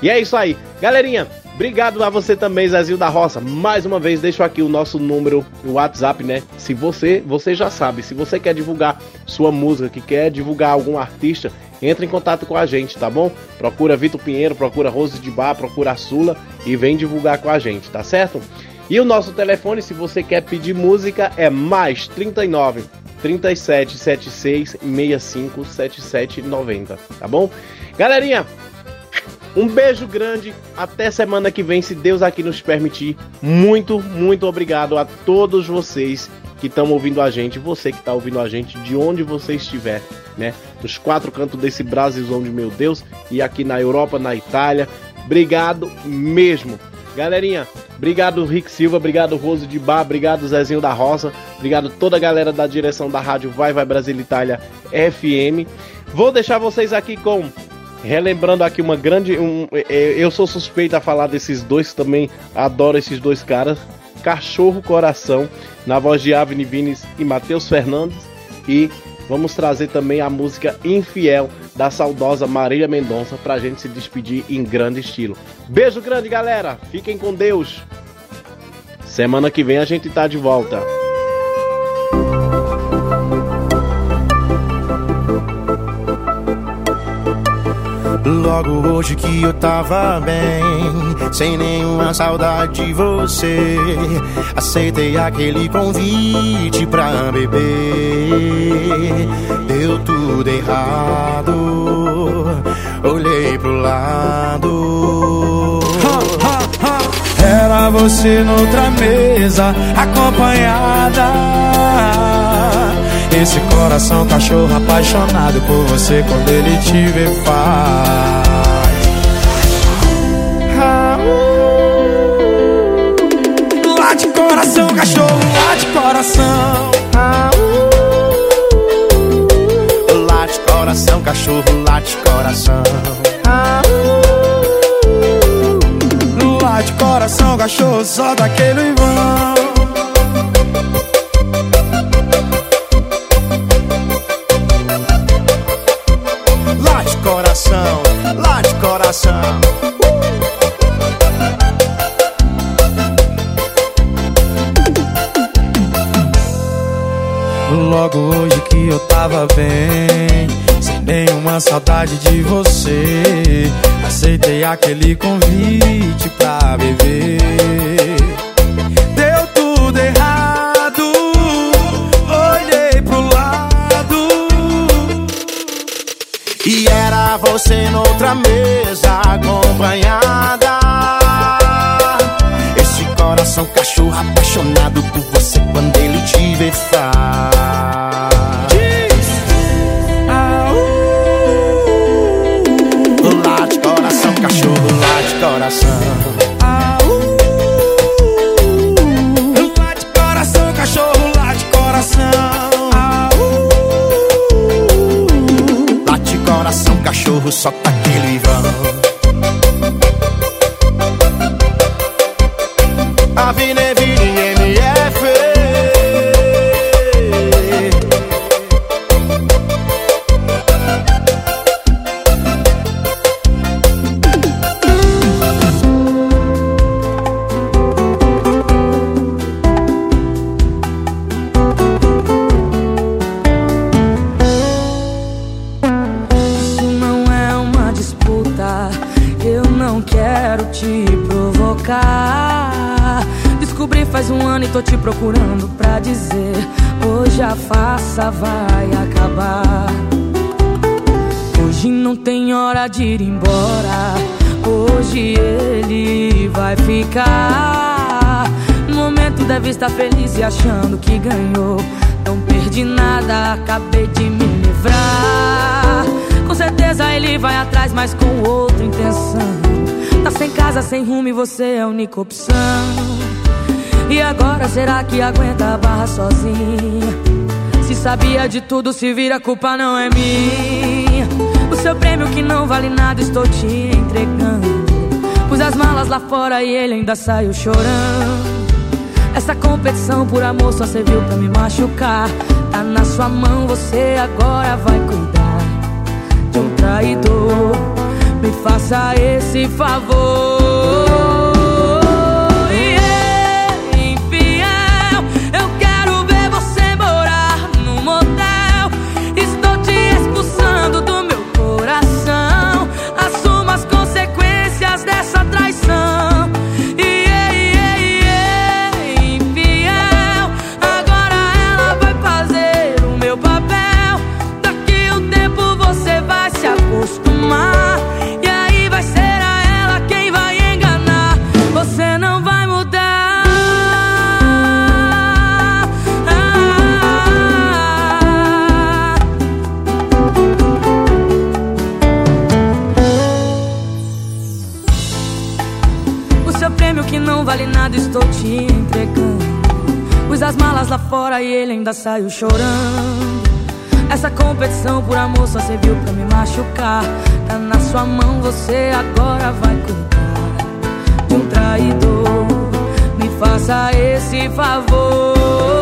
E é isso aí. Galerinha, Obrigado a você também, Zezinho da Roça. Mais uma vez, deixo aqui o nosso número, o WhatsApp, né? Se você, você já sabe, se você quer divulgar sua música, que quer divulgar algum artista, entre em contato com a gente, tá bom? Procura Vitor Pinheiro, procura Rose de Bar, procura a Sula e vem divulgar com a gente, tá certo? E o nosso telefone, se você quer pedir música, é mais 39 37 76 65 77 90, tá bom? Galerinha, um beijo grande, até semana que vem, se Deus aqui nos permitir. Muito, muito obrigado a todos vocês que estão ouvindo a gente, você que está ouvindo a gente, de onde você estiver, né? Nos quatro cantos desse Brasilzão de meu Deus, e aqui na Europa, na Itália. Obrigado mesmo. Galerinha, obrigado Rick Silva, obrigado Rose de Bar, obrigado Zezinho da Roça, obrigado toda a galera da direção da rádio Vai Vai Brasil Itália FM. Vou deixar vocês aqui com relembrando aqui uma grande. Um, é, eu sou suspeito a falar desses dois também, adoro esses dois caras. Cachorro Coração, na voz de Avni Vines e Matheus Fernandes. E vamos trazer também a música Infiel da saudosa Marília Mendonça pra gente se despedir em grande estilo. Beijo grande, galera. Fiquem com Deus. Semana que vem a gente tá de volta. Logo hoje que eu tava bem, sem nenhuma saudade de você. Aceitei aquele convite pra beber. Deu tudo errado, olhei pro lado. Era você noutra mesa, acompanhada. Esse coração cachorro apaixonado por você quando ele te vê faz. Lá de coração, cachorro, lá de coração. Lá de coração, cachorro, lá de coração. Lá de coração, cachorro, só daquele vão. Coração. Logo hoje que eu tava bem, sem nenhuma saudade de você, aceitei aquele convite pra beber. Você noutra mesa acompanhada. Achando que ganhou. Tão perdido de nada, acabei de me livrar. Com certeza ele vai atrás, mas com outra intenção. Tá sem casa, sem rumo e você é a única opção. E agora será que aguenta a barra sozinha? Se sabia de tudo, se vira, a culpa não é minha. O seu prêmio que não vale nada, estou te entregando. Pus as malas lá fora e ele ainda saiu chorando. Essa competição por amor só serviu pra me machucar. Tá na sua mão, você agora vai cuidar de um traidor. Me faça esse favor. Ainda saiu chorando. Essa competição por amor só serviu pra me machucar. Tá na sua mão, você agora vai cuidar de um traidor. Me faça esse favor.